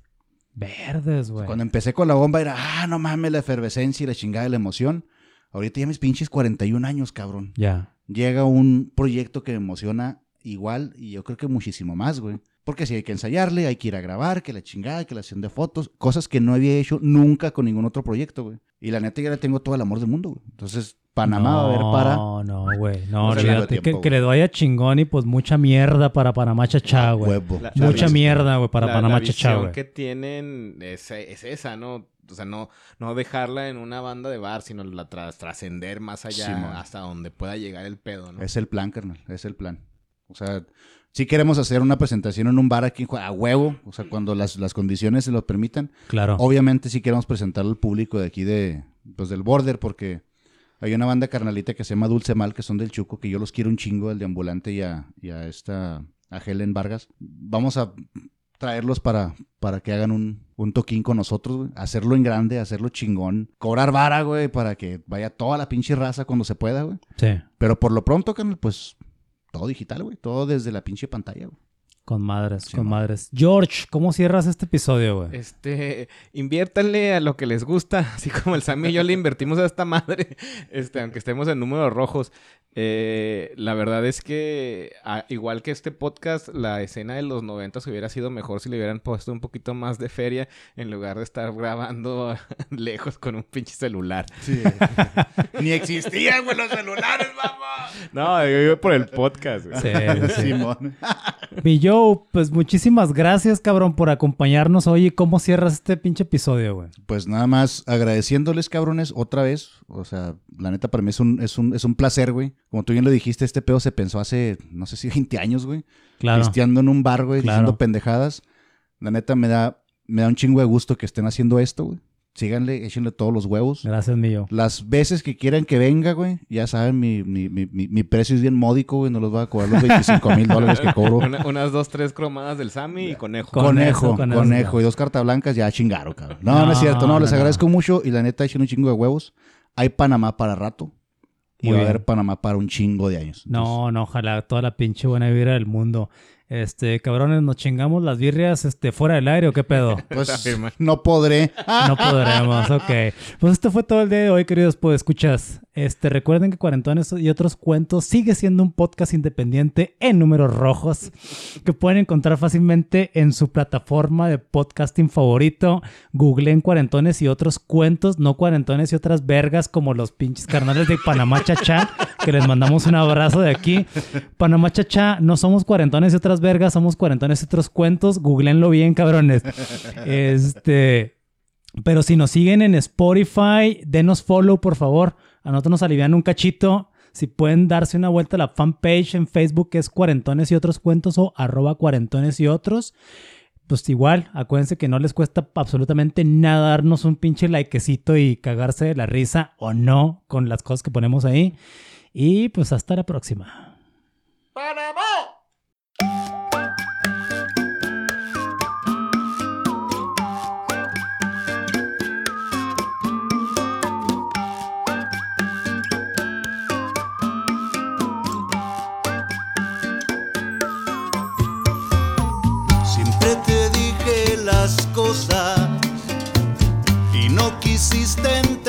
Verdes, güey. Cuando empecé con la bomba era, ah, no mames, la efervescencia y la chingada de la emoción. Ahorita ya mis pinches 41 años, cabrón. Ya. Llega un proyecto que me emociona igual y yo creo que muchísimo más, güey. Porque si hay que ensayarle, hay que ir a grabar, que la chingada, que la sesión de fotos, cosas que no había hecho nunca con ningún otro proyecto, güey. Y la neta ya le tengo todo el amor del mundo, güey. Entonces, Panamá va a haber para... No, no, güey. No, No olvídate. tiempo, que, que le doy a chingón y pues mucha mierda para Panamá Chachá, güey. Mucha la- mierda, güey, para la, Panamá la Chachá, güey. que tienen es, es esa, ¿no? O sea, no, no dejarla en una banda de bar, sino la tras- trascender más allá hasta donde pueda llegar el pedo, ¿no? Es el plan, carnal, es el plan. O sea, si queremos hacer una presentación en un bar aquí a huevo, o sea, cuando las, las condiciones se lo permitan. Claro. Obviamente sí queremos presentarlo al público de aquí de, pues, del border, porque hay una banda carnalita que se llama Dulce Mal, que son del Chuco, que yo los quiero un chingo, el de Ambulante y a, y a esta, a Helen Vargas. Vamos a traerlos para, para que hagan un, un toquín con nosotros, güey. Hacerlo en grande, hacerlo chingón. Cobrar vara, güey, para que vaya toda la pinche raza cuando se pueda, güey. Sí. Pero por lo pronto, pues todo digital, güey. Todo desde la pinche pantalla, güey. Con madres, Sí, con man. madres. George, ¿cómo cierras este episodio, güey? Este, inviértanle a lo que les gusta, así como el Sammy y yo le invertimos a esta madre, este, aunque estemos en números rojos. Eh, la verdad es que, a- igual que este podcast, la escena de los 90 hubiera sido mejor si le hubieran puesto un poquito más de feria en lugar de estar grabando lejos con un pinche celular. Ni existían, güey, los celulares, mamá. No, yo iba por el podcast. güey. Sí, sí. Simón. Joe, pues muchísimas gracias, cabrón, por acompañarnos hoy. ¿Y cómo cierras este pinche episodio, güey? Pues nada más agradeciéndoles, cabrones, otra vez. O sea, la neta para mí es un, es un, es un placer, güey. Como tú bien lo dijiste, este pedo se pensó hace, no sé si 20 años, güey. Claro. Pisteando en un bar, güey, Claro. diciendo pendejadas. La neta me da, me da un chingo de gusto que estén haciendo esto, güey. Síganle, échenle todos los huevos. Gracias, Joe. Las veces que quieran que venga, güey, ya saben, mi, mi, mi, mi, mi precio es bien módico, güey. No los voy a cobrar los 25 mil dólares que cobro. Una- unas dos, tres cromadas del Sammy y conejo. Con conejo, conejo y dos cartas blancas, ya chingaron, cabrón. No, no, es cierto, no, No, les no, agradezco mucho y la neta echen un chingo de huevos. Hay Panamá para rato y Muy va a haber Panamá para un chingo de años. No, no, ojalá toda la pinche buena vibra del mundo. Este, cabrones, nos chingamos las birrias este, fuera del aire o qué pedo. Pues no podré. No podremos, ok. Pues esto fue todo el día de hoy, queridos pues escuchas. Este, recuerden que Cuarentones y otros cuentos sigue siendo un podcast independiente en números rojos que pueden encontrar fácilmente en su plataforma de podcasting favorito. Googleen Cuarentones y otros cuentos, no Cuarentones y otras vergas como los pinches carnales de Panamá Chachá, que les mandamos un abrazo de aquí. Panamá Chachá, no somos Cuarentones y otras vergas, somos Cuarentones y otros cuentos. Googleenlo bien, cabrones. Este, pero si nos siguen en Spotify, denos follow, por favor. A nosotros nos alivian un cachito. Si pueden darse una vuelta a la fanpage en Facebook, que es Cuarentones y otros cuentos o arroba cuarentones y otros. Pues igual, acuérdense que no les cuesta absolutamente nada darnos un pinche likecito y cagarse de la risa o no con las cosas que ponemos ahí. Y pues hasta la próxima. Siempre te dije las cosas y no quisiste entender.